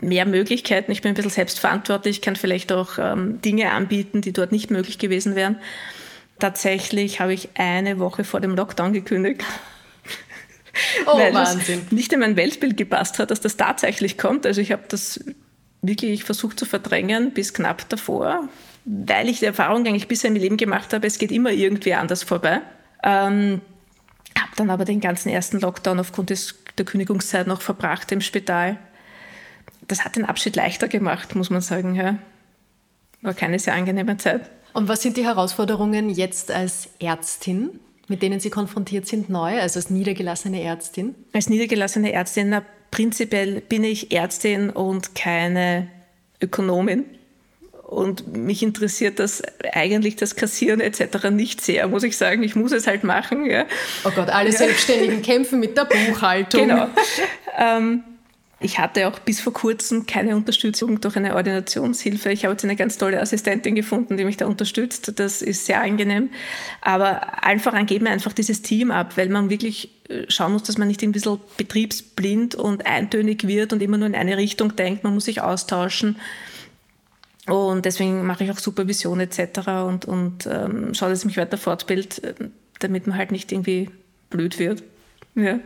mehr Möglichkeiten. Ich bin ein bisschen selbstverantwortlich, kann vielleicht auch ähm, Dinge anbieten, die dort nicht möglich gewesen wären. Tatsächlich habe ich eine Woche vor dem Lockdown gekündigt. Oh, weil Wahnsinn. es nicht in mein Weltbild gepasst hat, dass das tatsächlich kommt. Also ich habe das wirklich versucht zu verdrängen bis knapp davor, weil ich die Erfahrung eigentlich bisher im Leben gemacht habe, es geht immer irgendwie anders vorbei. Ähm, habe dann aber den ganzen ersten Lockdown aufgrund des, der Kündigungszeit noch verbracht im Spital. Das hat den Abschied leichter gemacht, muss man sagen. Ja. War keine sehr angenehme Zeit. Und was sind die Herausforderungen jetzt als Ärztin? Mit denen Sie konfrontiert sind, neu, also als niedergelassene Ärztin? Als niedergelassene Ärztin, na, prinzipiell bin ich Ärztin und keine Ökonomin. Und mich interessiert das eigentlich das Kassieren etc. nicht sehr, muss ich sagen. Ich muss es halt machen. Ja. Oh Gott, alle ja. Selbstständigen kämpfen mit der Buchhaltung. Genau. Ähm, ich hatte auch bis vor kurzem keine Unterstützung durch eine Ordinationshilfe. Ich habe jetzt eine ganz tolle Assistentin gefunden, die mich da unterstützt. Das ist sehr angenehm. Aber einfach geben wir einfach dieses Team ab, weil man wirklich äh, schauen muss, dass man nicht ein bisschen betriebsblind und eintönig wird und immer nur in eine Richtung denkt. Man muss sich austauschen. Und deswegen mache ich auch Supervision etc. und, und ähm, schaue, dass ich mich weiter fortbild, äh, damit man halt nicht irgendwie blöd wird. Ja.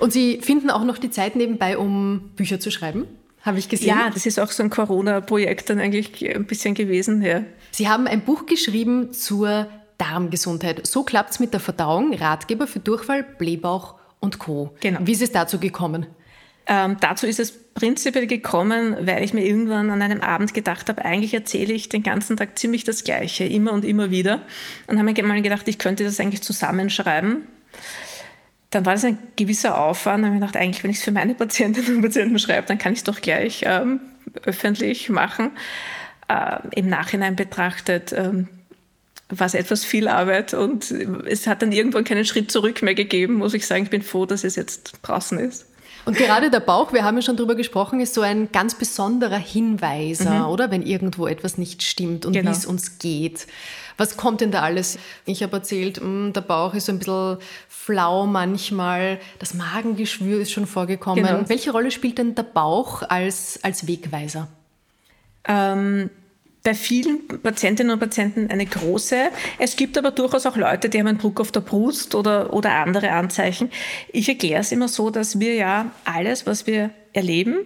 Und Sie finden auch noch die Zeit nebenbei, um Bücher zu schreiben? Habe ich gesehen. Ja, das ist auch so ein Corona-Projekt dann eigentlich ein bisschen gewesen. Ja. Sie haben ein Buch geschrieben zur Darmgesundheit. So klappt es mit der Verdauung. Ratgeber für Durchfall, Blähbauch und Co. Genau. Wie ist es dazu gekommen? Ähm, dazu ist es prinzipiell gekommen, weil ich mir irgendwann an einem Abend gedacht habe, eigentlich erzähle ich den ganzen Tag ziemlich das Gleiche, immer und immer wieder. Und habe mir mal gedacht, ich könnte das eigentlich zusammenschreiben dann war das ein gewisser Aufwand. Dann habe ich gedacht, eigentlich, wenn ich es für meine Patientinnen und Patienten schreibe, dann kann ich es doch gleich ähm, öffentlich machen. Äh, Im Nachhinein betrachtet ähm, war es etwas viel Arbeit und es hat dann irgendwann keinen Schritt zurück mehr gegeben, muss ich sagen. Ich bin froh, dass es jetzt draußen ist. Und gerade der Bauch, wir haben ja schon drüber gesprochen, ist so ein ganz besonderer Hinweiser, mhm. oder? Wenn irgendwo etwas nicht stimmt und genau. wie es uns geht. Was kommt denn da alles? Ich habe erzählt, mh, hm, der Bauch ist so ein bisschen flau manchmal, das Magengeschwür ist schon vorgekommen. Genau. Welche Rolle spielt denn der Bauch als, als Wegweiser? Ähm, bei vielen Patientinnen und Patienten eine große. Es gibt aber durchaus auch Leute, die haben einen Druck auf der Brust oder, oder andere Anzeichen. Ich erkläre es immer so, dass wir ja alles, was wir erleben,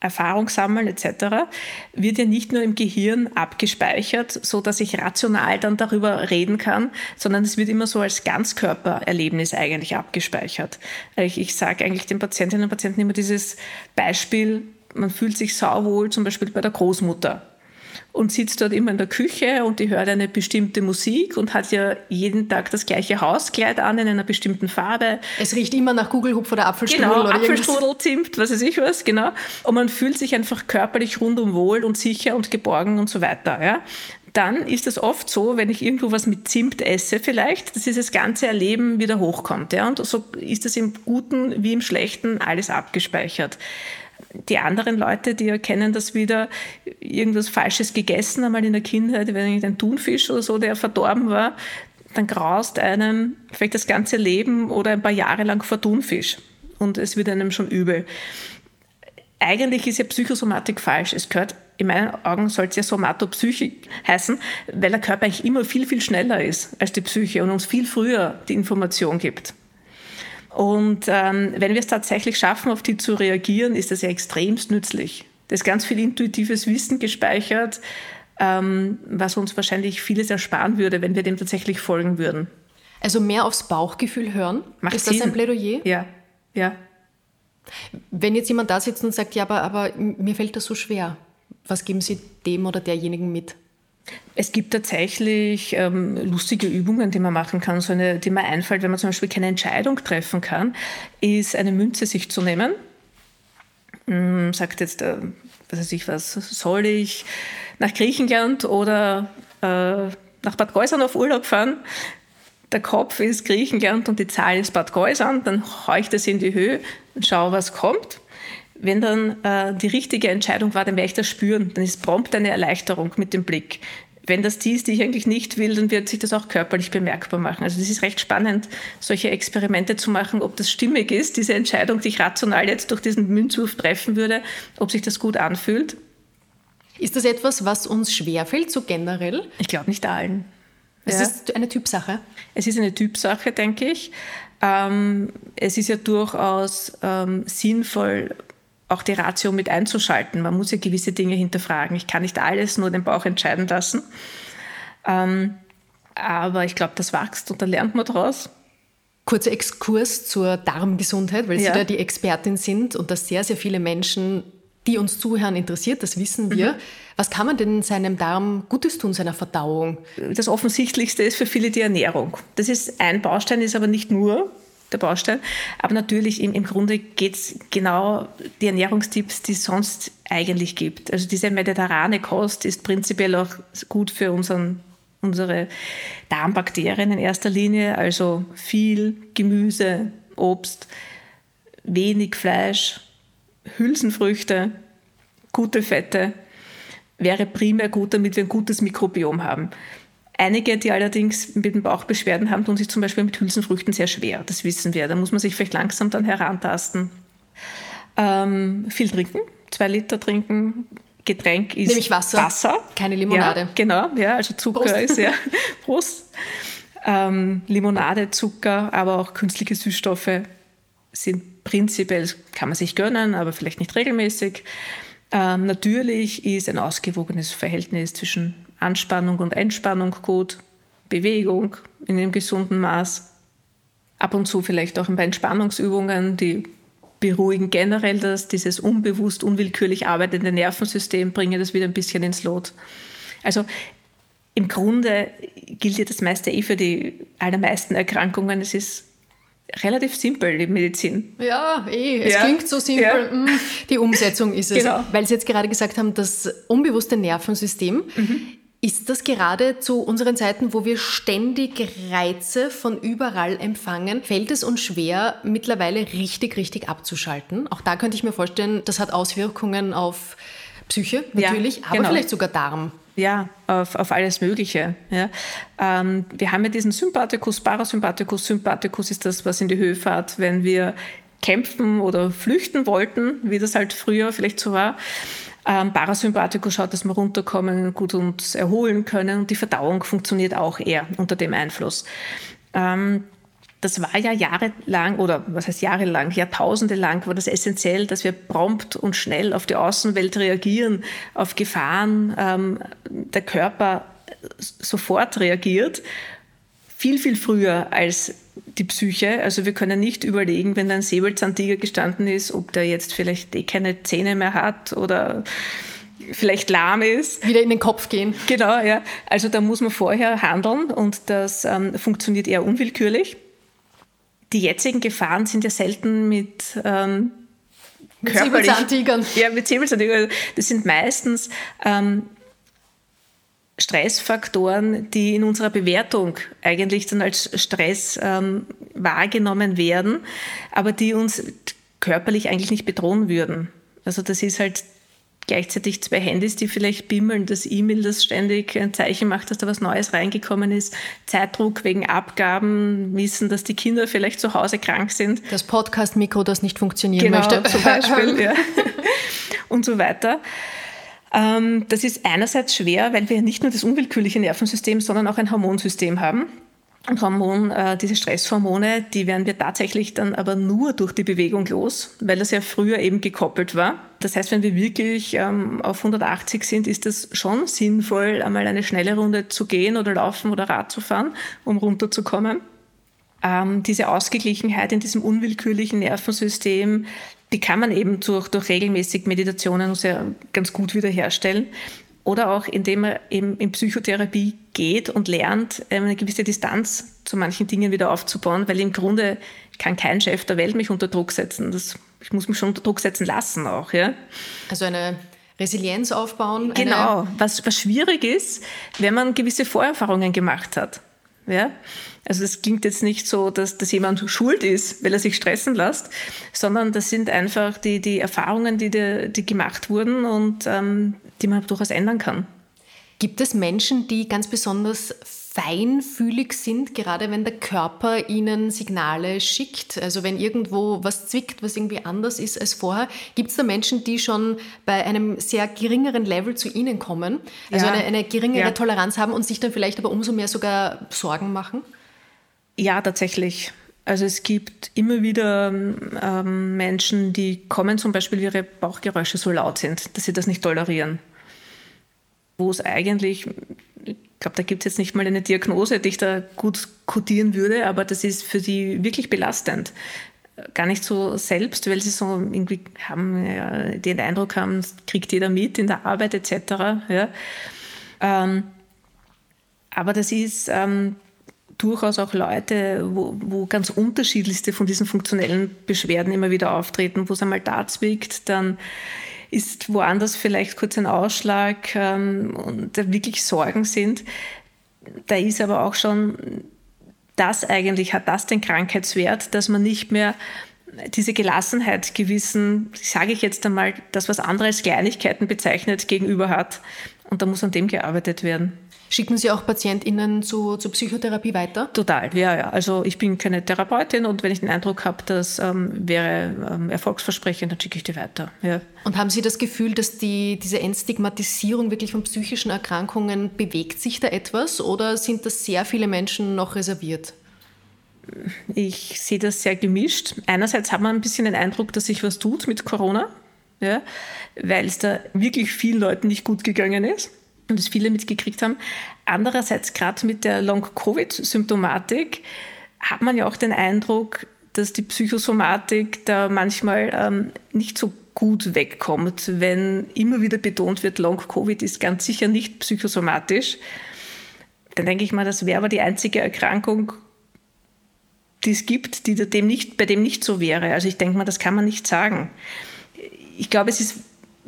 Erfahrung sammeln etc., wird ja nicht nur im Gehirn abgespeichert, so dass ich rational dann darüber reden kann, sondern es wird immer so als Ganzkörpererlebnis eigentlich abgespeichert. Ich, ich sage eigentlich den Patientinnen und Patienten immer dieses Beispiel, man fühlt sich sauwohl zum Beispiel bei der Großmutter und sitzt dort immer in der Küche und die hört eine bestimmte Musik und hat ja jeden Tag das gleiche Hauskleid an in einer bestimmten Farbe. Es riecht immer nach Gugelhupf oder Apfelstrudel genau, oder Apfelstrudel, Zimt, was weiß ich was, genau. Und man fühlt sich einfach körperlich rundum wohl und sicher und geborgen und so weiter. Ja dann ist es oft so, wenn ich irgendwo was mit Zimt esse vielleicht, dass dieses ganze Erleben wieder hochkommt. Ja? Und so ist es im Guten wie im Schlechten alles abgespeichert die anderen Leute, die erkennen das wieder, irgendwas Falsches gegessen, einmal in der Kindheit, wenn ein Thunfisch oder so, der verdorben war, dann graust einem vielleicht das ganze Leben oder ein paar Jahre lang vor Thunfisch und es wird einem schon übel. Eigentlich ist ja Psychosomatik falsch. Es gehört, in meinen Augen soll es ja Somatopsyche heißen, weil der Körper eigentlich immer viel, viel schneller ist als die Psyche und uns viel früher die Information gibt. Und ähm, wenn wir es tatsächlich schaffen, auf die zu reagieren, ist das ja extremst nützlich. Da ist ganz viel intuitives Wissen gespeichert, ähm, was uns wahrscheinlich vieles ersparen würde, wenn wir dem tatsächlich folgen würden. Also mehr aufs Bauchgefühl hören? Macht ist Sinn. das ein Plädoyer? Ja, ja. Wenn jetzt jemand da sitzt und sagt, ja, aber, aber mir fällt das so schwer, was geben Sie dem oder derjenigen mit? Es gibt tatsächlich ähm, lustige Übungen, die man machen kann. So eine, die mir einfällt, wenn man zum Beispiel keine Entscheidung treffen kann, ist eine Münze sich zu nehmen. Ähm, sagt jetzt, äh, was weiß ich was, soll ich nach Griechenland oder äh, nach Bad Gäusern auf Urlaub fahren? Der Kopf ist Griechenland und die Zahl ist Bad Gäusern, dann haue ich das in die Höhe und schaue, was kommt. Wenn dann äh, die richtige Entscheidung war, dann werde ich das spüren. Dann ist prompt eine Erleichterung mit dem Blick. Wenn das die ist, die ich eigentlich nicht will, dann wird sich das auch körperlich bemerkbar machen. Also das ist recht spannend, solche Experimente zu machen, ob das stimmig ist, diese Entscheidung, die ich rational jetzt durch diesen Münzwurf treffen würde, ob sich das gut anfühlt. Ist das etwas, was uns schwerfällt, so generell? Ich glaube nicht allen. Es ja. ist eine Typsache. Es ist eine Typsache, denke ich. Ähm, es ist ja durchaus ähm, sinnvoll, auch die Ratio mit einzuschalten. Man muss ja gewisse Dinge hinterfragen. Ich kann nicht alles nur den Bauch entscheiden lassen. Ähm, aber ich glaube, das wächst und da lernt man daraus. Kurzer Exkurs zur Darmgesundheit, weil ja. Sie da die Expertin sind und dass sehr, sehr viele Menschen, die uns zuhören, interessiert, das wissen wir. Mhm. Was kann man denn seinem Darm Gutes tun, seiner Verdauung? Das Offensichtlichste ist für viele die Ernährung. Das ist ein Baustein, ist aber nicht nur der Baustein. Aber natürlich im, im Grunde geht es genau die Ernährungstipps, die es sonst eigentlich gibt. Also diese mediterrane Kost ist prinzipiell auch gut für unseren, unsere Darmbakterien in erster Linie. Also viel Gemüse, Obst, wenig Fleisch, Hülsenfrüchte, gute Fette wäre primär gut, damit wir ein gutes Mikrobiom haben. Einige, die allerdings mit den Bauchbeschwerden haben, tun sich zum Beispiel mit Hülsenfrüchten sehr schwer. Das wissen wir. Da muss man sich vielleicht langsam dann herantasten. Ähm, viel trinken, zwei Liter trinken. Getränk ist Nämlich Wasser, Wasser. keine Limonade. Ja, genau, ja, also Zucker Prost. ist ja Prost. Ähm, Limonade, Zucker, aber auch künstliche Süßstoffe sind prinzipiell, kann man sich gönnen, aber vielleicht nicht regelmäßig. Ähm, natürlich ist ein ausgewogenes Verhältnis zwischen Anspannung und Entspannung gut, Bewegung in einem gesunden Maß, ab und zu vielleicht auch ein paar Entspannungsübungen, die beruhigen generell das, dieses unbewusst, unwillkürlich arbeitende Nervensystem, bringen das wieder ein bisschen ins Lot. Also im Grunde gilt ja das meiste eh für die allermeisten Erkrankungen. Es ist relativ simpel, die Medizin. Ja, eh, es ja. klingt so simpel. Ja. Mm, die Umsetzung ist es. Genau. Weil Sie jetzt gerade gesagt haben, das unbewusste Nervensystem. Mhm Ist das gerade zu unseren Zeiten, wo wir ständig Reize von überall empfangen, fällt es uns schwer, mittlerweile richtig, richtig abzuschalten? Auch da könnte ich mir vorstellen, das hat Auswirkungen auf Psyche natürlich, ja, aber genau. vielleicht sogar Darm. Ja, auf, auf alles Mögliche. Ja. Ähm, wir haben ja diesen Sympathikus, Parasympathikus. Sympathikus ist das, was in die Höhe fährt, wenn wir kämpfen oder flüchten wollten, wie das halt früher vielleicht so war. Ähm, Parasympathikus schaut, dass wir runterkommen, gut uns erholen können und die Verdauung funktioniert auch eher unter dem Einfluss. Ähm, das war ja jahrelang, oder was heißt jahrelang, Jahrtausende lang war das essentiell, dass wir prompt und schnell auf die Außenwelt reagieren, auf Gefahren. Ähm, der Körper sofort reagiert, viel, viel früher als die Psyche. Also wir können nicht überlegen, wenn ein Säbelzahntiger gestanden ist, ob der jetzt vielleicht eh keine Zähne mehr hat oder vielleicht lahm ist. Wieder in den Kopf gehen. Genau, ja. Also da muss man vorher handeln und das ähm, funktioniert eher unwillkürlich die jetzigen Gefahren sind ja selten mit ähm, mit Säbelzahntigern. Ja, mit Säbelzahntigern. Das sind meistens ähm, Stressfaktoren, die in unserer Bewertung eigentlich dann als Stress ähm, wahrgenommen werden, aber die uns körperlich eigentlich nicht bedrohen würden. Also das ist halt gleichzeitig zwei Handys, die vielleicht bimmeln, das E-Mail, das ständig ein Zeichen macht, dass da was Neues reingekommen ist, Zeitdruck wegen Abgaben, wissen, dass die Kinder vielleicht zu Hause krank sind. Das Podcast-Mikro, das nicht funktionieren genau, möchte. zum Beispiel, ja. Und so weiter. Ähm, das ist einerseits schwer, weil wir nicht nur das unwillkürliche Nervensystem, sondern auch ein Hormonsystem haben. Und Hormon, äh, diese Stresshormone, die werden wir tatsächlich dann aber nur durch die Bewegung los, weil das ja früher eben gekoppelt war. Das heißt, wenn wir wirklich ähm, auf 180 sind, ist es schon sinnvoll, einmal eine schnelle Runde zu gehen oder laufen oder Rad zu fahren, um runterzukommen. Ähm, diese Ausgeglichenheit in diesem unwillkürlichen Nervensystem, die kann man eben durch, durch regelmäßig Meditationen sehr, ganz gut wiederherstellen oder auch indem er eben in Psychotherapie geht und lernt, ähm, eine gewisse Distanz zu manchen Dingen wieder aufzubauen, weil im Grunde kann kein Chef der Welt mich unter Druck setzen. Das, ich muss mich schon unter Druck setzen lassen auch. Ja? Also eine Resilienz aufbauen. Genau, was, was schwierig ist, wenn man gewisse Vorerfahrungen gemacht hat. Ja? Also das klingt jetzt nicht so, dass, dass jemand schuld ist, weil er sich stressen lässt, sondern das sind einfach die, die Erfahrungen, die, die, die gemacht wurden und ähm, die man durchaus ändern kann. Gibt es Menschen, die ganz besonders feinfühlig sind, gerade wenn der Körper ihnen Signale schickt? Also wenn irgendwo was zwickt, was irgendwie anders ist als vorher, gibt es da Menschen, die schon bei einem sehr geringeren Level zu ihnen kommen, also ja. eine, eine, geringere ja. Toleranz haben und sich dann vielleicht aber umso mehr sogar Sorgen machen? Ja, tatsächlich. Also es gibt immer wieder ähm, Menschen, die kommen zum Beispiel, weil ihre Bauchgeräusche so laut sind, dass sie das nicht tolerieren. Wo es eigentlich, ich glaube, da gibt es jetzt nicht mal eine Diagnose, die ich da gut kodieren würde, aber das ist für sie wirklich belastend. Gar nicht so selbst, weil sie so irgendwie haben, ja, den Eindruck haben, kriegt jeder mit in der Arbeit etc. Ja. Ähm, aber das ist ähm, durchaus auch Leute, wo, wo ganz unterschiedlichste von diesen funktionellen Beschwerden immer wieder auftreten, wo es einmal da zwickt, dann ist woanders vielleicht kurz ein Ausschlag ähm, und da wirklich Sorgen sind. Da ist aber auch schon das eigentlich, hat das den Krankheitswert, dass man nicht mehr diese Gelassenheit gewissen, sage ich jetzt einmal, das, was andere als Kleinigkeiten bezeichnet, gegenüber hat. Und da muss an dem gearbeitet werden. Schicken Sie auch PatientInnen zu, zur Psychotherapie weiter? Total, ja, ja. Also ich bin keine Therapeutin und wenn ich den Eindruck habe, das ähm, wäre ähm, erfolgsversprechend, dann schicke ich die weiter. Ja. Und haben Sie das Gefühl, dass die, diese Entstigmatisierung wirklich von psychischen Erkrankungen bewegt sich da etwas oder sind das sehr viele Menschen noch reserviert? Ich sehe das sehr gemischt. Einerseits hat man ein bisschen den Eindruck, dass sich was tut mit Corona, ja, weil es da wirklich vielen Leuten nicht gut gegangen ist und es viele mitgekriegt haben. Andererseits, gerade mit der Long-Covid-Symptomatik, hat man ja auch den Eindruck, dass die Psychosomatik da manchmal ähm, nicht so gut wegkommt, wenn immer wieder betont wird, Long-Covid ist ganz sicher nicht psychosomatisch. Dann denke ich mal, das wäre aber die einzige Erkrankung, die es gibt, die dem nicht, bei dem nicht so wäre. Also ich denke mal, das kann man nicht sagen. Ich glaube, es ist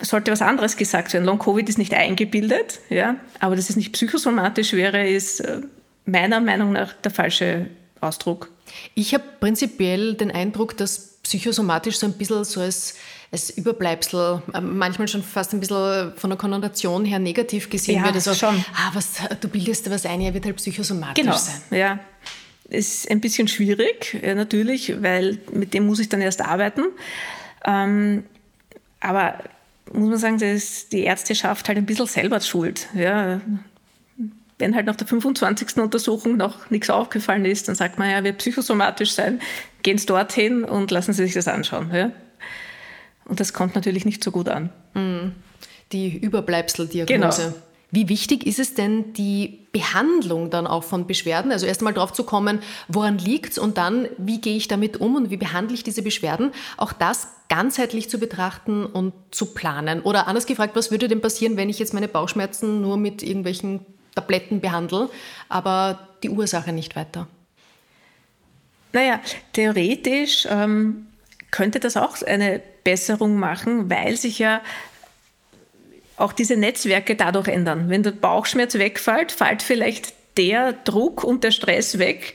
sollte was anderes gesagt werden. Long-Covid ist nicht eingebildet, ja, aber dass es nicht psychosomatisch wäre, ist äh, meiner Meinung nach der falsche Ausdruck. Ich habe prinzipiell den Eindruck, dass psychosomatisch so ein bisschen so als, als Überbleibsel, äh, manchmal schon fast ein bisschen von der Konnotation her negativ gesehen ja, wird. Also, schon. Ah, was, du bildest da was ein, er wird halt psychosomatisch genau. sein. Ja, ist ein bisschen schwierig, ja, natürlich, weil mit dem muss ich dann erst arbeiten. Ähm, aber muss man sagen, dass die Ärzteschaft halt ein bisschen selber schuld. Ja. Wenn halt nach der 25. Untersuchung noch nichts aufgefallen ist, dann sagt man ja, wird psychosomatisch sein, gehen Sie dorthin und lassen Sie sich das anschauen. Ja. Und das kommt natürlich nicht so gut an. Mhm. Die Überbleibseldiagnose. Genau. Wie wichtig ist es denn, die Behandlung dann auch von Beschwerden? Also erst einmal drauf zu kommen, woran liegt es und dann, wie gehe ich damit um und wie behandle ich diese Beschwerden? Auch das ganzheitlich zu betrachten und zu planen. Oder anders gefragt, was würde denn passieren, wenn ich jetzt meine Bauchschmerzen nur mit irgendwelchen Tabletten behandle, aber die Ursache nicht weiter? Naja, theoretisch ähm, könnte das auch eine Besserung machen, weil sich ja auch diese Netzwerke dadurch ändern. Wenn der Bauchschmerz wegfällt, fällt vielleicht der Druck und der Stress weg,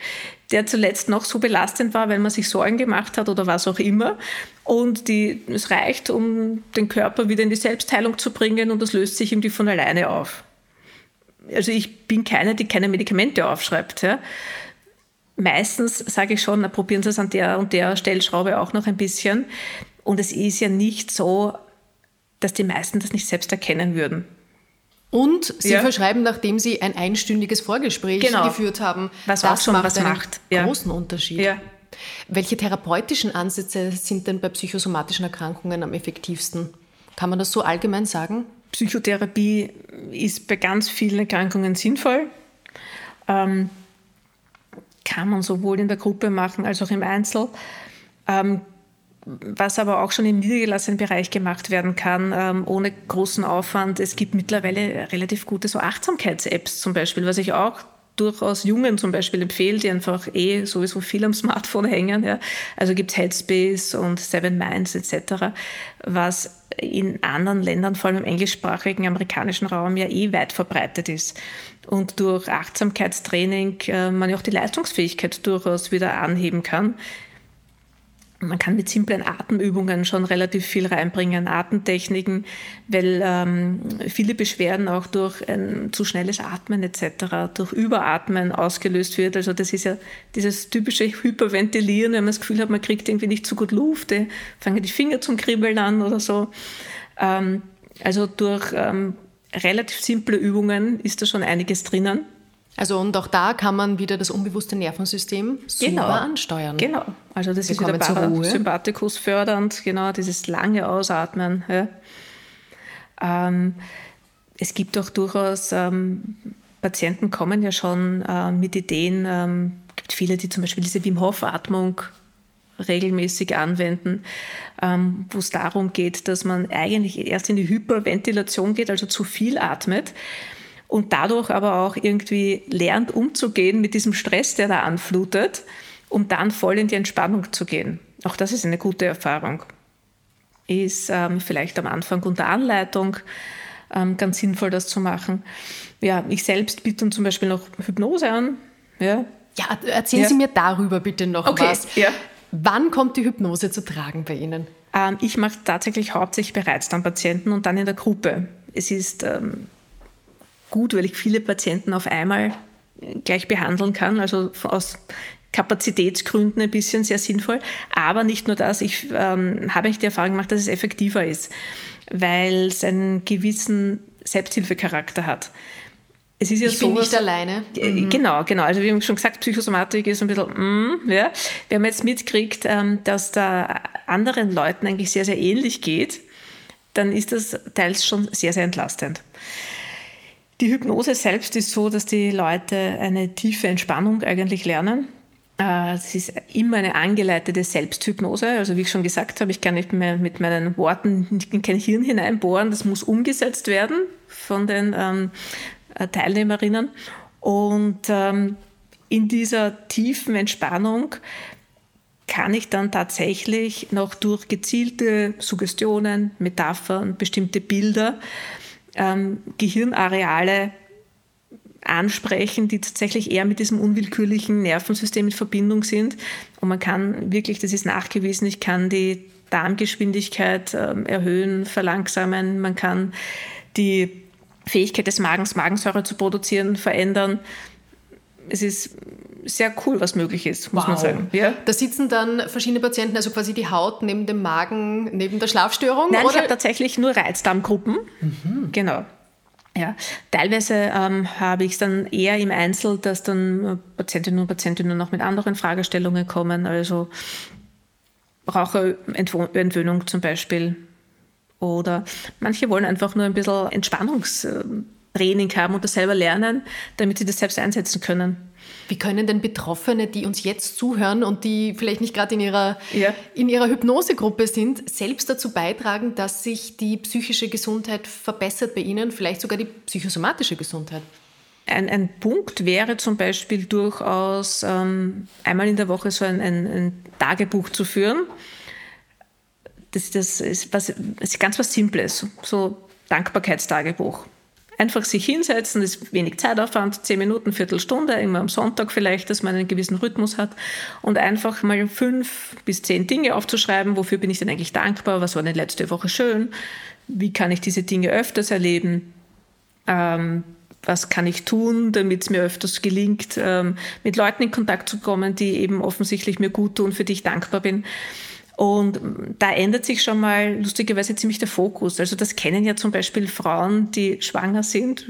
der zuletzt noch so belastend war, weil man sich Sorgen gemacht hat oder was auch immer. Und die, es reicht, um den Körper wieder in die Selbstheilung zu bringen und das löst sich irgendwie von alleine auf. Also ich bin keine, die keine Medikamente aufschreibt. Ja. Meistens sage ich schon, na, probieren Sie es an der und der Stellschraube auch noch ein bisschen. Und es ist ja nicht so, dass die meisten das nicht selbst erkennen würden. Und Sie ja. verschreiben, nachdem Sie ein einstündiges Vorgespräch genau. geführt haben, was das auch schon macht was einen macht. Ja. großen Unterschied. Ja. Welche therapeutischen Ansätze sind denn bei psychosomatischen Erkrankungen am effektivsten? Kann man das so allgemein sagen? Psychotherapie ist bei ganz vielen Erkrankungen sinnvoll. Ähm, kann man sowohl in der Gruppe machen als auch im Einzel. Ähm, was aber auch schon im niedergelassenen Bereich gemacht werden kann, ähm, ohne großen Aufwand. Es gibt mittlerweile relativ gute so Achtsamkeits-Apps zum Beispiel, was ich auch durchaus Jungen zum Beispiel empfehle, die einfach eh sowieso viel am Smartphone hängen. Ja. Also gibt es Headspace und Seven Minds etc., was in anderen Ländern, vor allem im englischsprachigen amerikanischen Raum, ja eh weit verbreitet ist. Und durch Achtsamkeitstraining äh, man ja auch die Leistungsfähigkeit durchaus wieder anheben kann man kann mit simplen Atemübungen schon relativ viel reinbringen, Atemtechniken, weil ähm, viele Beschwerden auch durch ein zu schnelles Atmen etc., durch Überatmen ausgelöst wird. Also das ist ja dieses typische Hyperventilieren, wenn man das Gefühl hat, man kriegt irgendwie nicht so gut Luft, äh, fangen die Finger zum Kribbeln an oder so. Ähm, also durch ähm, relativ simple Übungen ist da schon einiges drinnen. Also und auch da kann man wieder das unbewusste Nervensystem super genau. ansteuern. Genau. Also das Wir ist wieder Parasympathikus fördernd, genau, dieses lange Ausatmen. Ja. Ähm, es gibt auch durchaus, ähm, Patienten kommen ja schon äh, mit Ideen, ähm, gibt viele, die zum Beispiel diese Wim Hof Atmung regelmäßig anwenden, ähm, wo es darum geht, dass man eigentlich erst in die Hyperventilation geht, also zu viel atmet und dadurch aber auch irgendwie lernt umzugehen mit diesem Stress, der da anflutet, um dann voll in die Entspannung zu gehen. Auch das ist eine gute Erfahrung. Ist ähm, vielleicht am Anfang unter Anleitung ähm, ganz sinnvoll, das zu machen. Ja, ich selbst biete zum Beispiel noch Hypnose an. Ja, ja erzählen ja. Sie mir darüber bitte noch okay. was. Ja. Wann kommt die Hypnose zu tragen bei Ihnen? Ähm, ich mache tatsächlich hauptsächlich bereits dann Patienten und dann in der Gruppe. Es ist ähm, gut, weil ich viele Patienten auf einmal gleich behandeln kann, also aus Kapazitätsgründen ein bisschen sehr sinnvoll. Aber nicht nur das, ich ähm, habe ich die Erfahrung gemacht, dass es effektiver ist, weil es einen gewissen Selbsthilfecharakter hat. Es ist ja ich so, bin nicht alleine. Mhm. Genau, genau. Also haben schon gesagt, Psychosomatik ist ein bisschen, mm, ja. Wenn man jetzt mitkriegt, ähm, dass da anderen Leuten eigentlich sehr, sehr ähnlich geht, dann ist das teils schon sehr, sehr entlastend. Die Hypnose selbst ist so, dass die Leute eine tiefe Entspannung eigentlich lernen. Äh, es ist immer eine angeleitete Selbsthypnose. Also wie ich schon gesagt habe, ich kann nicht mehr mit meinen Worten in kein Hirn hineinbohren. Das muss umgesetzt werden von den ähm, äh, Teilnehmerinnen. Und ähm, in dieser tiefen Entspannung kann ich dann tatsächlich noch durch gezielte Suggestionen, Metaphern, bestimmte Bilder ähm, Gehirnareale ansprechen, die tatsächlich eher mit diesem unwillkürlichen Nervensystem in Verbindung sind. Und man kann wirklich, das ist nachgewiesen, ich kann die Darmgeschwindigkeit ähm, erhöhen, verlangsamen, man kann die Fähigkeit des Magens, Magensäure zu produzieren, verändern. Es ist sehr cool, was möglich ist, muss wow. man sagen. Ja? Da sitzen dann verschiedene Patienten, also quasi die Haut neben dem Magen, neben der Schlafstörung? Nein, oder? ich habe tatsächlich nur Reizdarmgruppen. Mhm. Genau. Ja, teilweise ähm, habe ich es dann eher im Einzel, dass dann Patientinnen und Patienten noch mit anderen Fragestellungen kommen, also Raucherentwöhnung zum Beispiel. Oder manche wollen einfach nur ein bisschen Entspannungstraining haben und das selber lernen, damit sie das selbst einsetzen können. Wie können denn Betroffene, die uns jetzt zuhören und die vielleicht nicht gerade in ihrer, ja. in ihrer Hypnosegruppe sind, selbst dazu beitragen, dass sich die psychische Gesundheit verbessert bei ihnen, vielleicht sogar die psychosomatische Gesundheit? Ein, ein Punkt wäre zum Beispiel durchaus ähm, einmal in der Woche so ein, ein, ein Tagebuch zu führen. Das, das ist, was, das ist ganz was Simples, so Dankbarkeitstagebuch. Einfach sich hinsetzen, das ist wenig Zeitaufwand, zehn Minuten, Viertelstunde, immer am Sonntag vielleicht, dass man einen gewissen Rhythmus hat und einfach mal fünf bis zehn Dinge aufzuschreiben, wofür bin ich denn eigentlich dankbar, was war denn letzte Woche schön, wie kann ich diese Dinge öfters erleben, ähm, was kann ich tun, damit es mir öfters gelingt, ähm, mit Leuten in Kontakt zu kommen, die eben offensichtlich mir gut tun, für die ich dankbar bin. Und da ändert sich schon mal lustigerweise ziemlich der Fokus. Also das kennen ja zum Beispiel Frauen, die schwanger sind,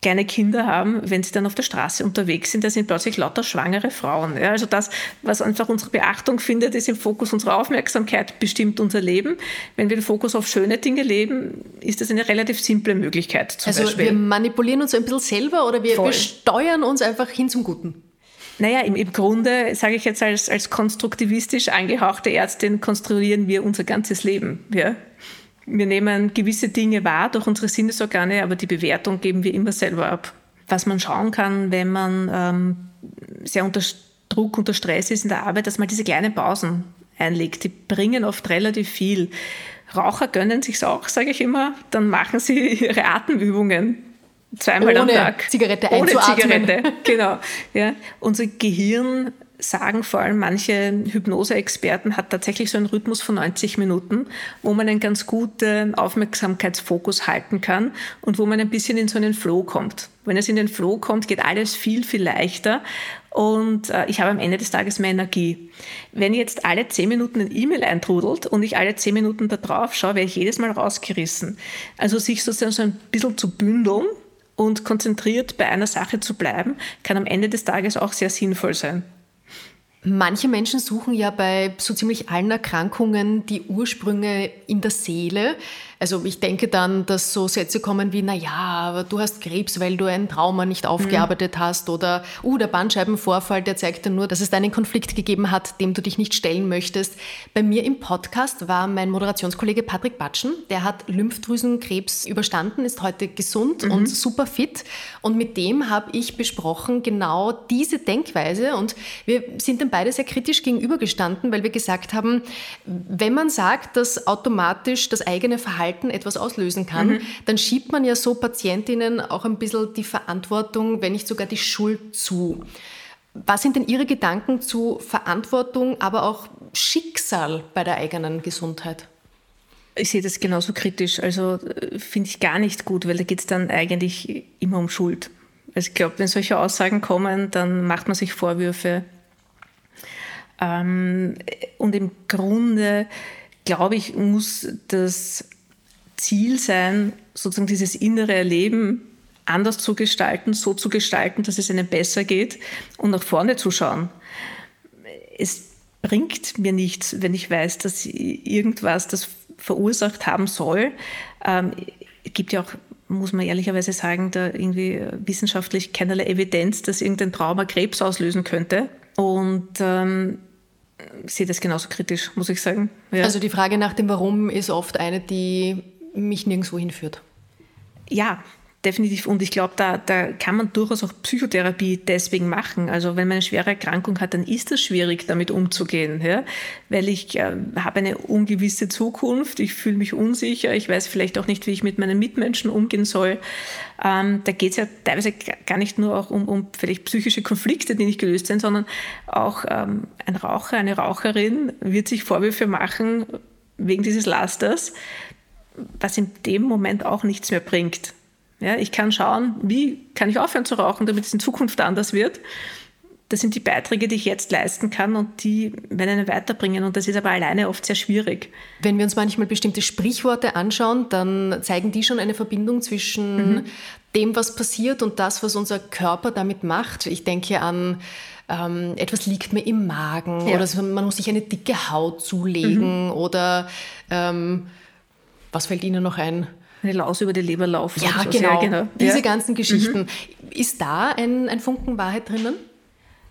kleine Kinder haben, wenn sie dann auf der Straße unterwegs sind, da sind plötzlich lauter schwangere Frauen. Ja, also das, was einfach unsere Beachtung findet, ist im Fokus unserer Aufmerksamkeit, bestimmt unser Leben. Wenn wir den Fokus auf schöne Dinge leben, ist das eine relativ simple Möglichkeit. also Beispiel. wir manipulieren uns ein bisschen selber oder wir, wir steuern uns einfach hin zum Guten. Naja, im, im Grunde, sage ich jetzt als, als konstruktivistisch angehauchte Ärztin, konstruieren wir unser ganzes Leben. Ja? Wir nehmen gewisse Dinge wahr durch unsere Sinnesorgane, aber die Bewertung geben wir immer selber ab. Was man schauen kann, wenn man ähm, sehr unter Druck, unter Stress ist in der Arbeit, dass man diese kleinen Pausen einlegt. Die bringen oft relativ viel. Raucher gönnen sich's auch, sage ich immer. Dann machen sie ihre Atemübungen zweimal Ohne am Tag. Zigarette Ohne Zigarette, genau. Ja. Unser Gehirn sagen vor allem manche Hypnose-Experten, hat tatsächlich so einen Rhythmus von 90 Minuten, wo man einen ganz guten Aufmerksamkeitsfokus halten kann und wo man ein bisschen in so einen Flow kommt. Wenn es in den Flow kommt, geht alles viel, viel leichter und äh, ich habe am Ende des Tages mehr Energie. Wenn jetzt alle 10 Minuten ein E-Mail eintrudelt und ich alle 10 Minuten da drauf schaue, wäre ich jedes Mal rausgerissen. Also sich sozusagen so ein bisschen zu bündeln, und konzentriert bei einer Sache zu bleiben, kann am Ende des Tages auch sehr sinnvoll sein. Manche Menschen suchen ja bei so ziemlich allen Erkrankungen die Ursprünge in der Seele. Also ich denke dann, dass so Sätze kommen wie, na ja, aber du hast Krebs, weil du ein Trauma nicht aufgearbeitet mhm. hast oder, uh, der Bandscheibenvorfall, der zeigt dir nur, dass es einen Konflikt gegeben hat, dem du dich nicht stellen möchtest. Bei mir im Podcast war mein Moderationskollege Patrick Batschen, der hat Lymphdrüsenkrebs überstanden, ist heute gesund mhm. und super fit und mit dem habe ich besprochen genau diese Denkweise und wir sind dann beide sehr kritisch gegenübergestanden, weil wir gesagt haben, wenn man sagt, dass automatisch das eigene Verhalten Verhalten etwas auslösen kann, mhm. dann schiebt man ja so Patientinnen auch ein bisschen die Verantwortung, wenn nicht sogar die Schuld zu. Was sind denn Ihre Gedanken zu Verantwortung, aber auch Schicksal bei der eigenen Gesundheit? Ich sehe das genauso kritisch. Also äh, finde ich gar nicht gut, weil da geht es dann eigentlich immer um Schuld. Also ich glaube, wenn solche Aussagen kommen, dann macht man sich Vorwürfe. Ähm, und im Grunde, glaube ich, muss das Ziel sein, sozusagen dieses innere Erleben anders zu gestalten, so zu gestalten, dass es einem besser geht und nach vorne zu schauen. Es bringt mir nichts, wenn ich weiß, dass irgendwas das verursacht haben soll. Ähm, es gibt ja auch, muss man ehrlicherweise sagen, da irgendwie wissenschaftlich keinerlei Evidenz, dass irgendein Trauma Krebs auslösen könnte. Und ähm, sehe das genauso kritisch, muss ich sagen. Ja. Also die Frage nach dem Warum ist oft eine, die mich nirgendwo hinführt. Ja, Definitiv. Und ich glaube, da, da kann man durchaus auch Psychotherapie deswegen machen. Also wenn man eine schwere Erkrankung hat, dann ist es schwierig, damit umzugehen. Ja? Weil ich äh, habe eine ungewisse Zukunft, ich fühle mich unsicher, ich weiß vielleicht auch nicht, wie ich mit meinen Mitmenschen umgehen soll. Ähm, da geht es ja teilweise gar nicht nur auch um, um vielleicht psychische Konflikte, die nicht gelöst sind, sondern auch ähm, ein Raucher, eine Raucherin wird sich Vorwürfe machen wegen dieses Lasters, was in dem Moment auch nichts mehr bringt. Ja, ich kann schauen, wie kann ich aufhören zu rauchen, damit es in Zukunft anders wird. Das sind die Beiträge, die ich jetzt leisten kann und die werden einen weiterbringen. Und das ist aber alleine oft sehr schwierig. Wenn wir uns manchmal bestimmte Sprichworte anschauen, dann zeigen die schon eine Verbindung zwischen mhm. dem, was passiert und das, was unser Körper damit macht. Ich denke an ähm, etwas liegt mir im Magen ja. oder man muss sich eine dicke Haut zulegen mhm. oder ähm, was fällt Ihnen noch ein? Eine Laus über die Leber laufen. Ja, genau. Ja, genau. Diese ja. ganzen Geschichten. Mhm. Ist da ein, ein Funken Wahrheit drinnen?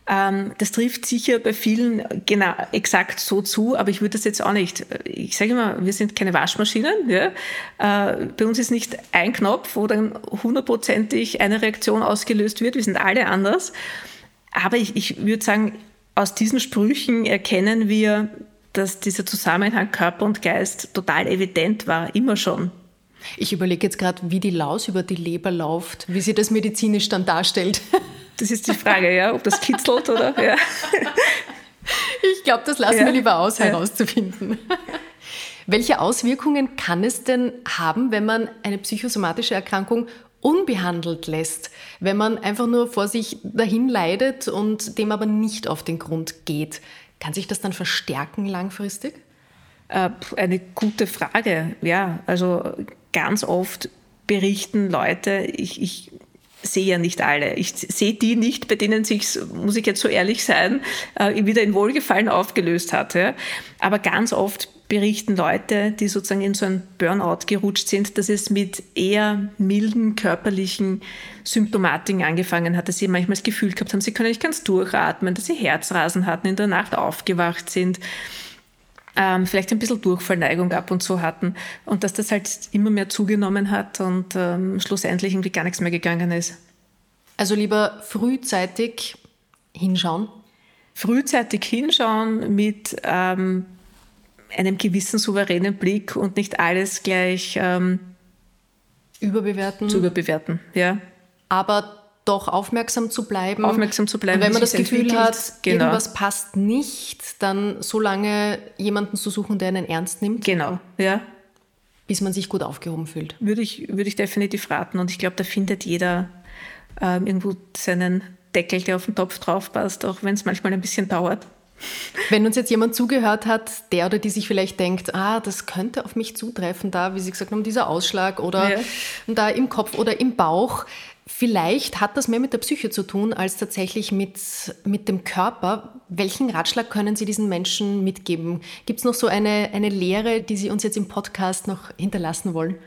Ähm, das trifft sicher bei vielen genau exakt so zu, aber ich würde das jetzt auch nicht. Ich sage immer, wir sind keine Waschmaschinen. Ja? Äh, bei uns ist nicht ein Knopf, wo dann hundertprozentig eine Reaktion ausgelöst wird. Wir sind alle anders. Aber ich, ich würde sagen, aus diesen Sprüchen erkennen wir, dass dieser Zusammenhang Körper und Geist total evident war, immer schon. Ich überlege jetzt gerade, wie die Laus über die Leber läuft, wie sie das medizinisch dann darstellt. Das ist die Frage, ja, ob das kitzelt oder. Ja. Ich glaube, das lassen ja. wir lieber aus, herauszufinden. Welche Auswirkungen kann es denn haben, wenn man eine psychosomatische Erkrankung unbehandelt lässt, wenn man einfach nur vor sich dahin leidet und dem aber nicht auf den Grund geht? Kann sich das dann verstärken langfristig? Äh, eine gute Frage, ja. Also ganz oft berichten Leute, ich, ich sehe ja nicht alle. Ich sehe die nicht, bei denen sich, muss ich jetzt so ehrlich sein, äh, wieder in Wohlgefallen aufgelöst hatte. Aber ganz oft berichten Leute, die sozusagen in so ein Burnout gerutscht sind, dass es mit eher milden körperlichen Symptomatiken angefangen hat, dass sie manchmal das Gefühl gehabt haben, sie können nicht ganz durchatmen, dass sie Herzrasen hatten, in der Nacht aufgewacht sind, ähm, vielleicht ein bisschen Durchfallneigung ab und zu hatten und dass das halt immer mehr zugenommen hat und ähm, schlussendlich irgendwie gar nichts mehr gegangen ist. Also lieber frühzeitig hinschauen? Frühzeitig hinschauen mit ähm, einem gewissen souveränen Blick und nicht alles gleich ähm, überbewerten. Zu überbewerten, ja. Aber doch aufmerksam zu bleiben. Aufmerksam zu bleiben. Und wenn man das Gefühl hat, genau. irgendwas passt nicht, dann so lange jemanden zu suchen, der einen ernst nimmt. Genau, ja. Bis man sich gut aufgehoben fühlt. Würde ich, würde ich definitiv raten. Und ich glaube, da findet jeder ähm, irgendwo seinen Deckel, der auf den Topf drauf passt, auch wenn es manchmal ein bisschen dauert. Wenn uns jetzt jemand zugehört hat, der oder die sich vielleicht denkt, ah, das könnte auf mich zutreffen, da, wie Sie gesagt haben, dieser Ausschlag oder ja. da im Kopf oder im Bauch, Vielleicht hat das mehr mit der Psyche zu tun als tatsächlich mit, mit dem Körper. Welchen Ratschlag können Sie diesen Menschen mitgeben? Gibt es noch so eine, eine Lehre, die Sie uns jetzt im Podcast noch hinterlassen wollen?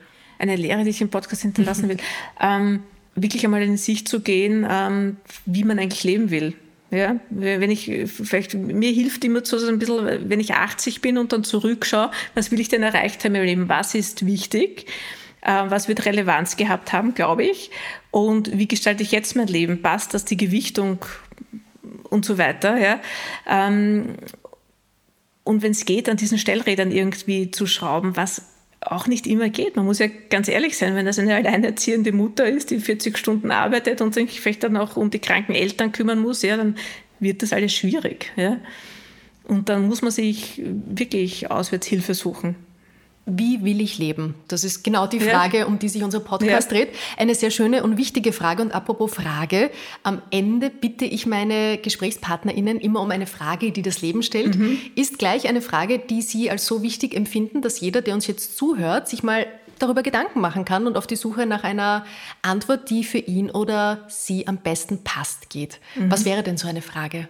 Eine Lehre, die ich im Podcast hinterlassen will. ähm, wirklich einmal in sich zu gehen, ähm, wie man eigentlich leben will. Ja, wenn ich vielleicht, mir hilft immer so ein bisschen, wenn ich 80 bin und dann zurückschaue, was will ich denn erreicht haben im Leben? Was ist wichtig? Äh, was wird Relevanz gehabt haben, glaube ich. Und wie gestalte ich jetzt mein Leben? Passt das die Gewichtung und so weiter? Ja? Ähm, und wenn es geht, an diesen Stellrädern irgendwie zu schrauben, was auch nicht immer geht. Man muss ja ganz ehrlich sein, wenn das eine alleinerziehende Mutter ist, die 40 Stunden arbeitet und sich vielleicht dann auch um die kranken Eltern kümmern muss, ja, dann wird das alles schwierig. Ja. Und dann muss man sich wirklich Auswärtshilfe suchen. Wie will ich leben? Das ist genau die Frage, ja. um die sich unser Podcast ja. dreht. Eine sehr schöne und wichtige Frage. Und apropos Frage, am Ende bitte ich meine GesprächspartnerInnen immer um eine Frage, die das Leben stellt. Mhm. Ist gleich eine Frage, die Sie als so wichtig empfinden, dass jeder, der uns jetzt zuhört, sich mal darüber Gedanken machen kann und auf die Suche nach einer Antwort, die für ihn oder sie am besten passt, geht. Mhm. Was wäre denn so eine Frage?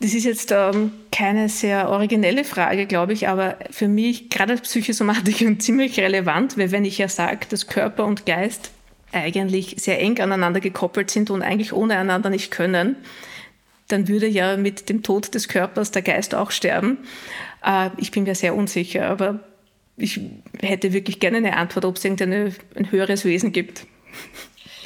Das ist jetzt ähm, keine sehr originelle Frage, glaube ich, aber für mich gerade als Psychosomatikerin ziemlich relevant, weil wenn ich ja sage, dass Körper und Geist eigentlich sehr eng aneinander gekoppelt sind und eigentlich ohne einander nicht können, dann würde ja mit dem Tod des Körpers der Geist auch sterben. Äh, ich bin mir sehr unsicher, aber ich hätte wirklich gerne eine Antwort, ob es irgendein höheres Wesen gibt.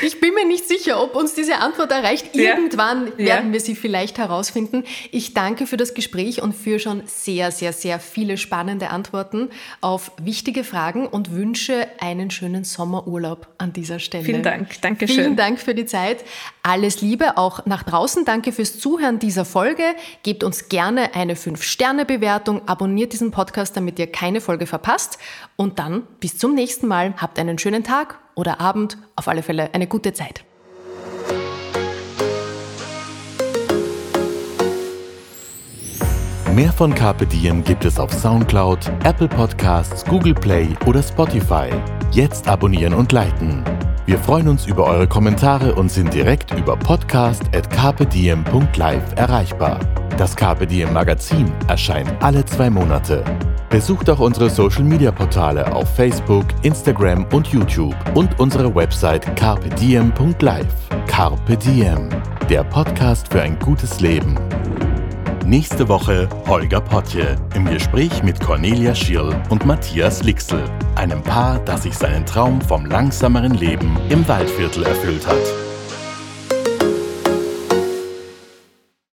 Ich bin mir nicht sicher, ob uns diese Antwort erreicht. Ja. Irgendwann werden ja. wir sie vielleicht herausfinden. Ich danke für das Gespräch und für schon sehr, sehr, sehr viele spannende Antworten auf wichtige Fragen und wünsche einen schönen Sommerurlaub an dieser Stelle. Vielen Dank. Dankeschön. Vielen Dank für die Zeit. Alles Liebe auch nach draußen. Danke fürs Zuhören dieser Folge. Gebt uns gerne eine 5-Sterne-Bewertung. Abonniert diesen Podcast, damit ihr keine Folge verpasst. Und dann bis zum nächsten Mal. Habt einen schönen Tag oder Abend, auf alle Fälle eine gute Zeit. Mehr von Carpe Diem gibt es auf Soundcloud, Apple Podcasts, Google Play oder Spotify. Jetzt abonnieren und liken. Wir freuen uns über eure Kommentare und sind direkt über podcast.carpediem.live erreichbar. Das Carpe Diem Magazin erscheint alle zwei Monate. Besucht auch unsere Social Media Portale auf Facebook, Instagram und YouTube und unsere Website carpediem.live. Carpe Diem, der Podcast für ein gutes Leben. Nächste Woche Holger Potje im Gespräch mit Cornelia Schirl und Matthias Lixel, einem Paar, das sich seinen Traum vom langsameren Leben im Waldviertel erfüllt hat.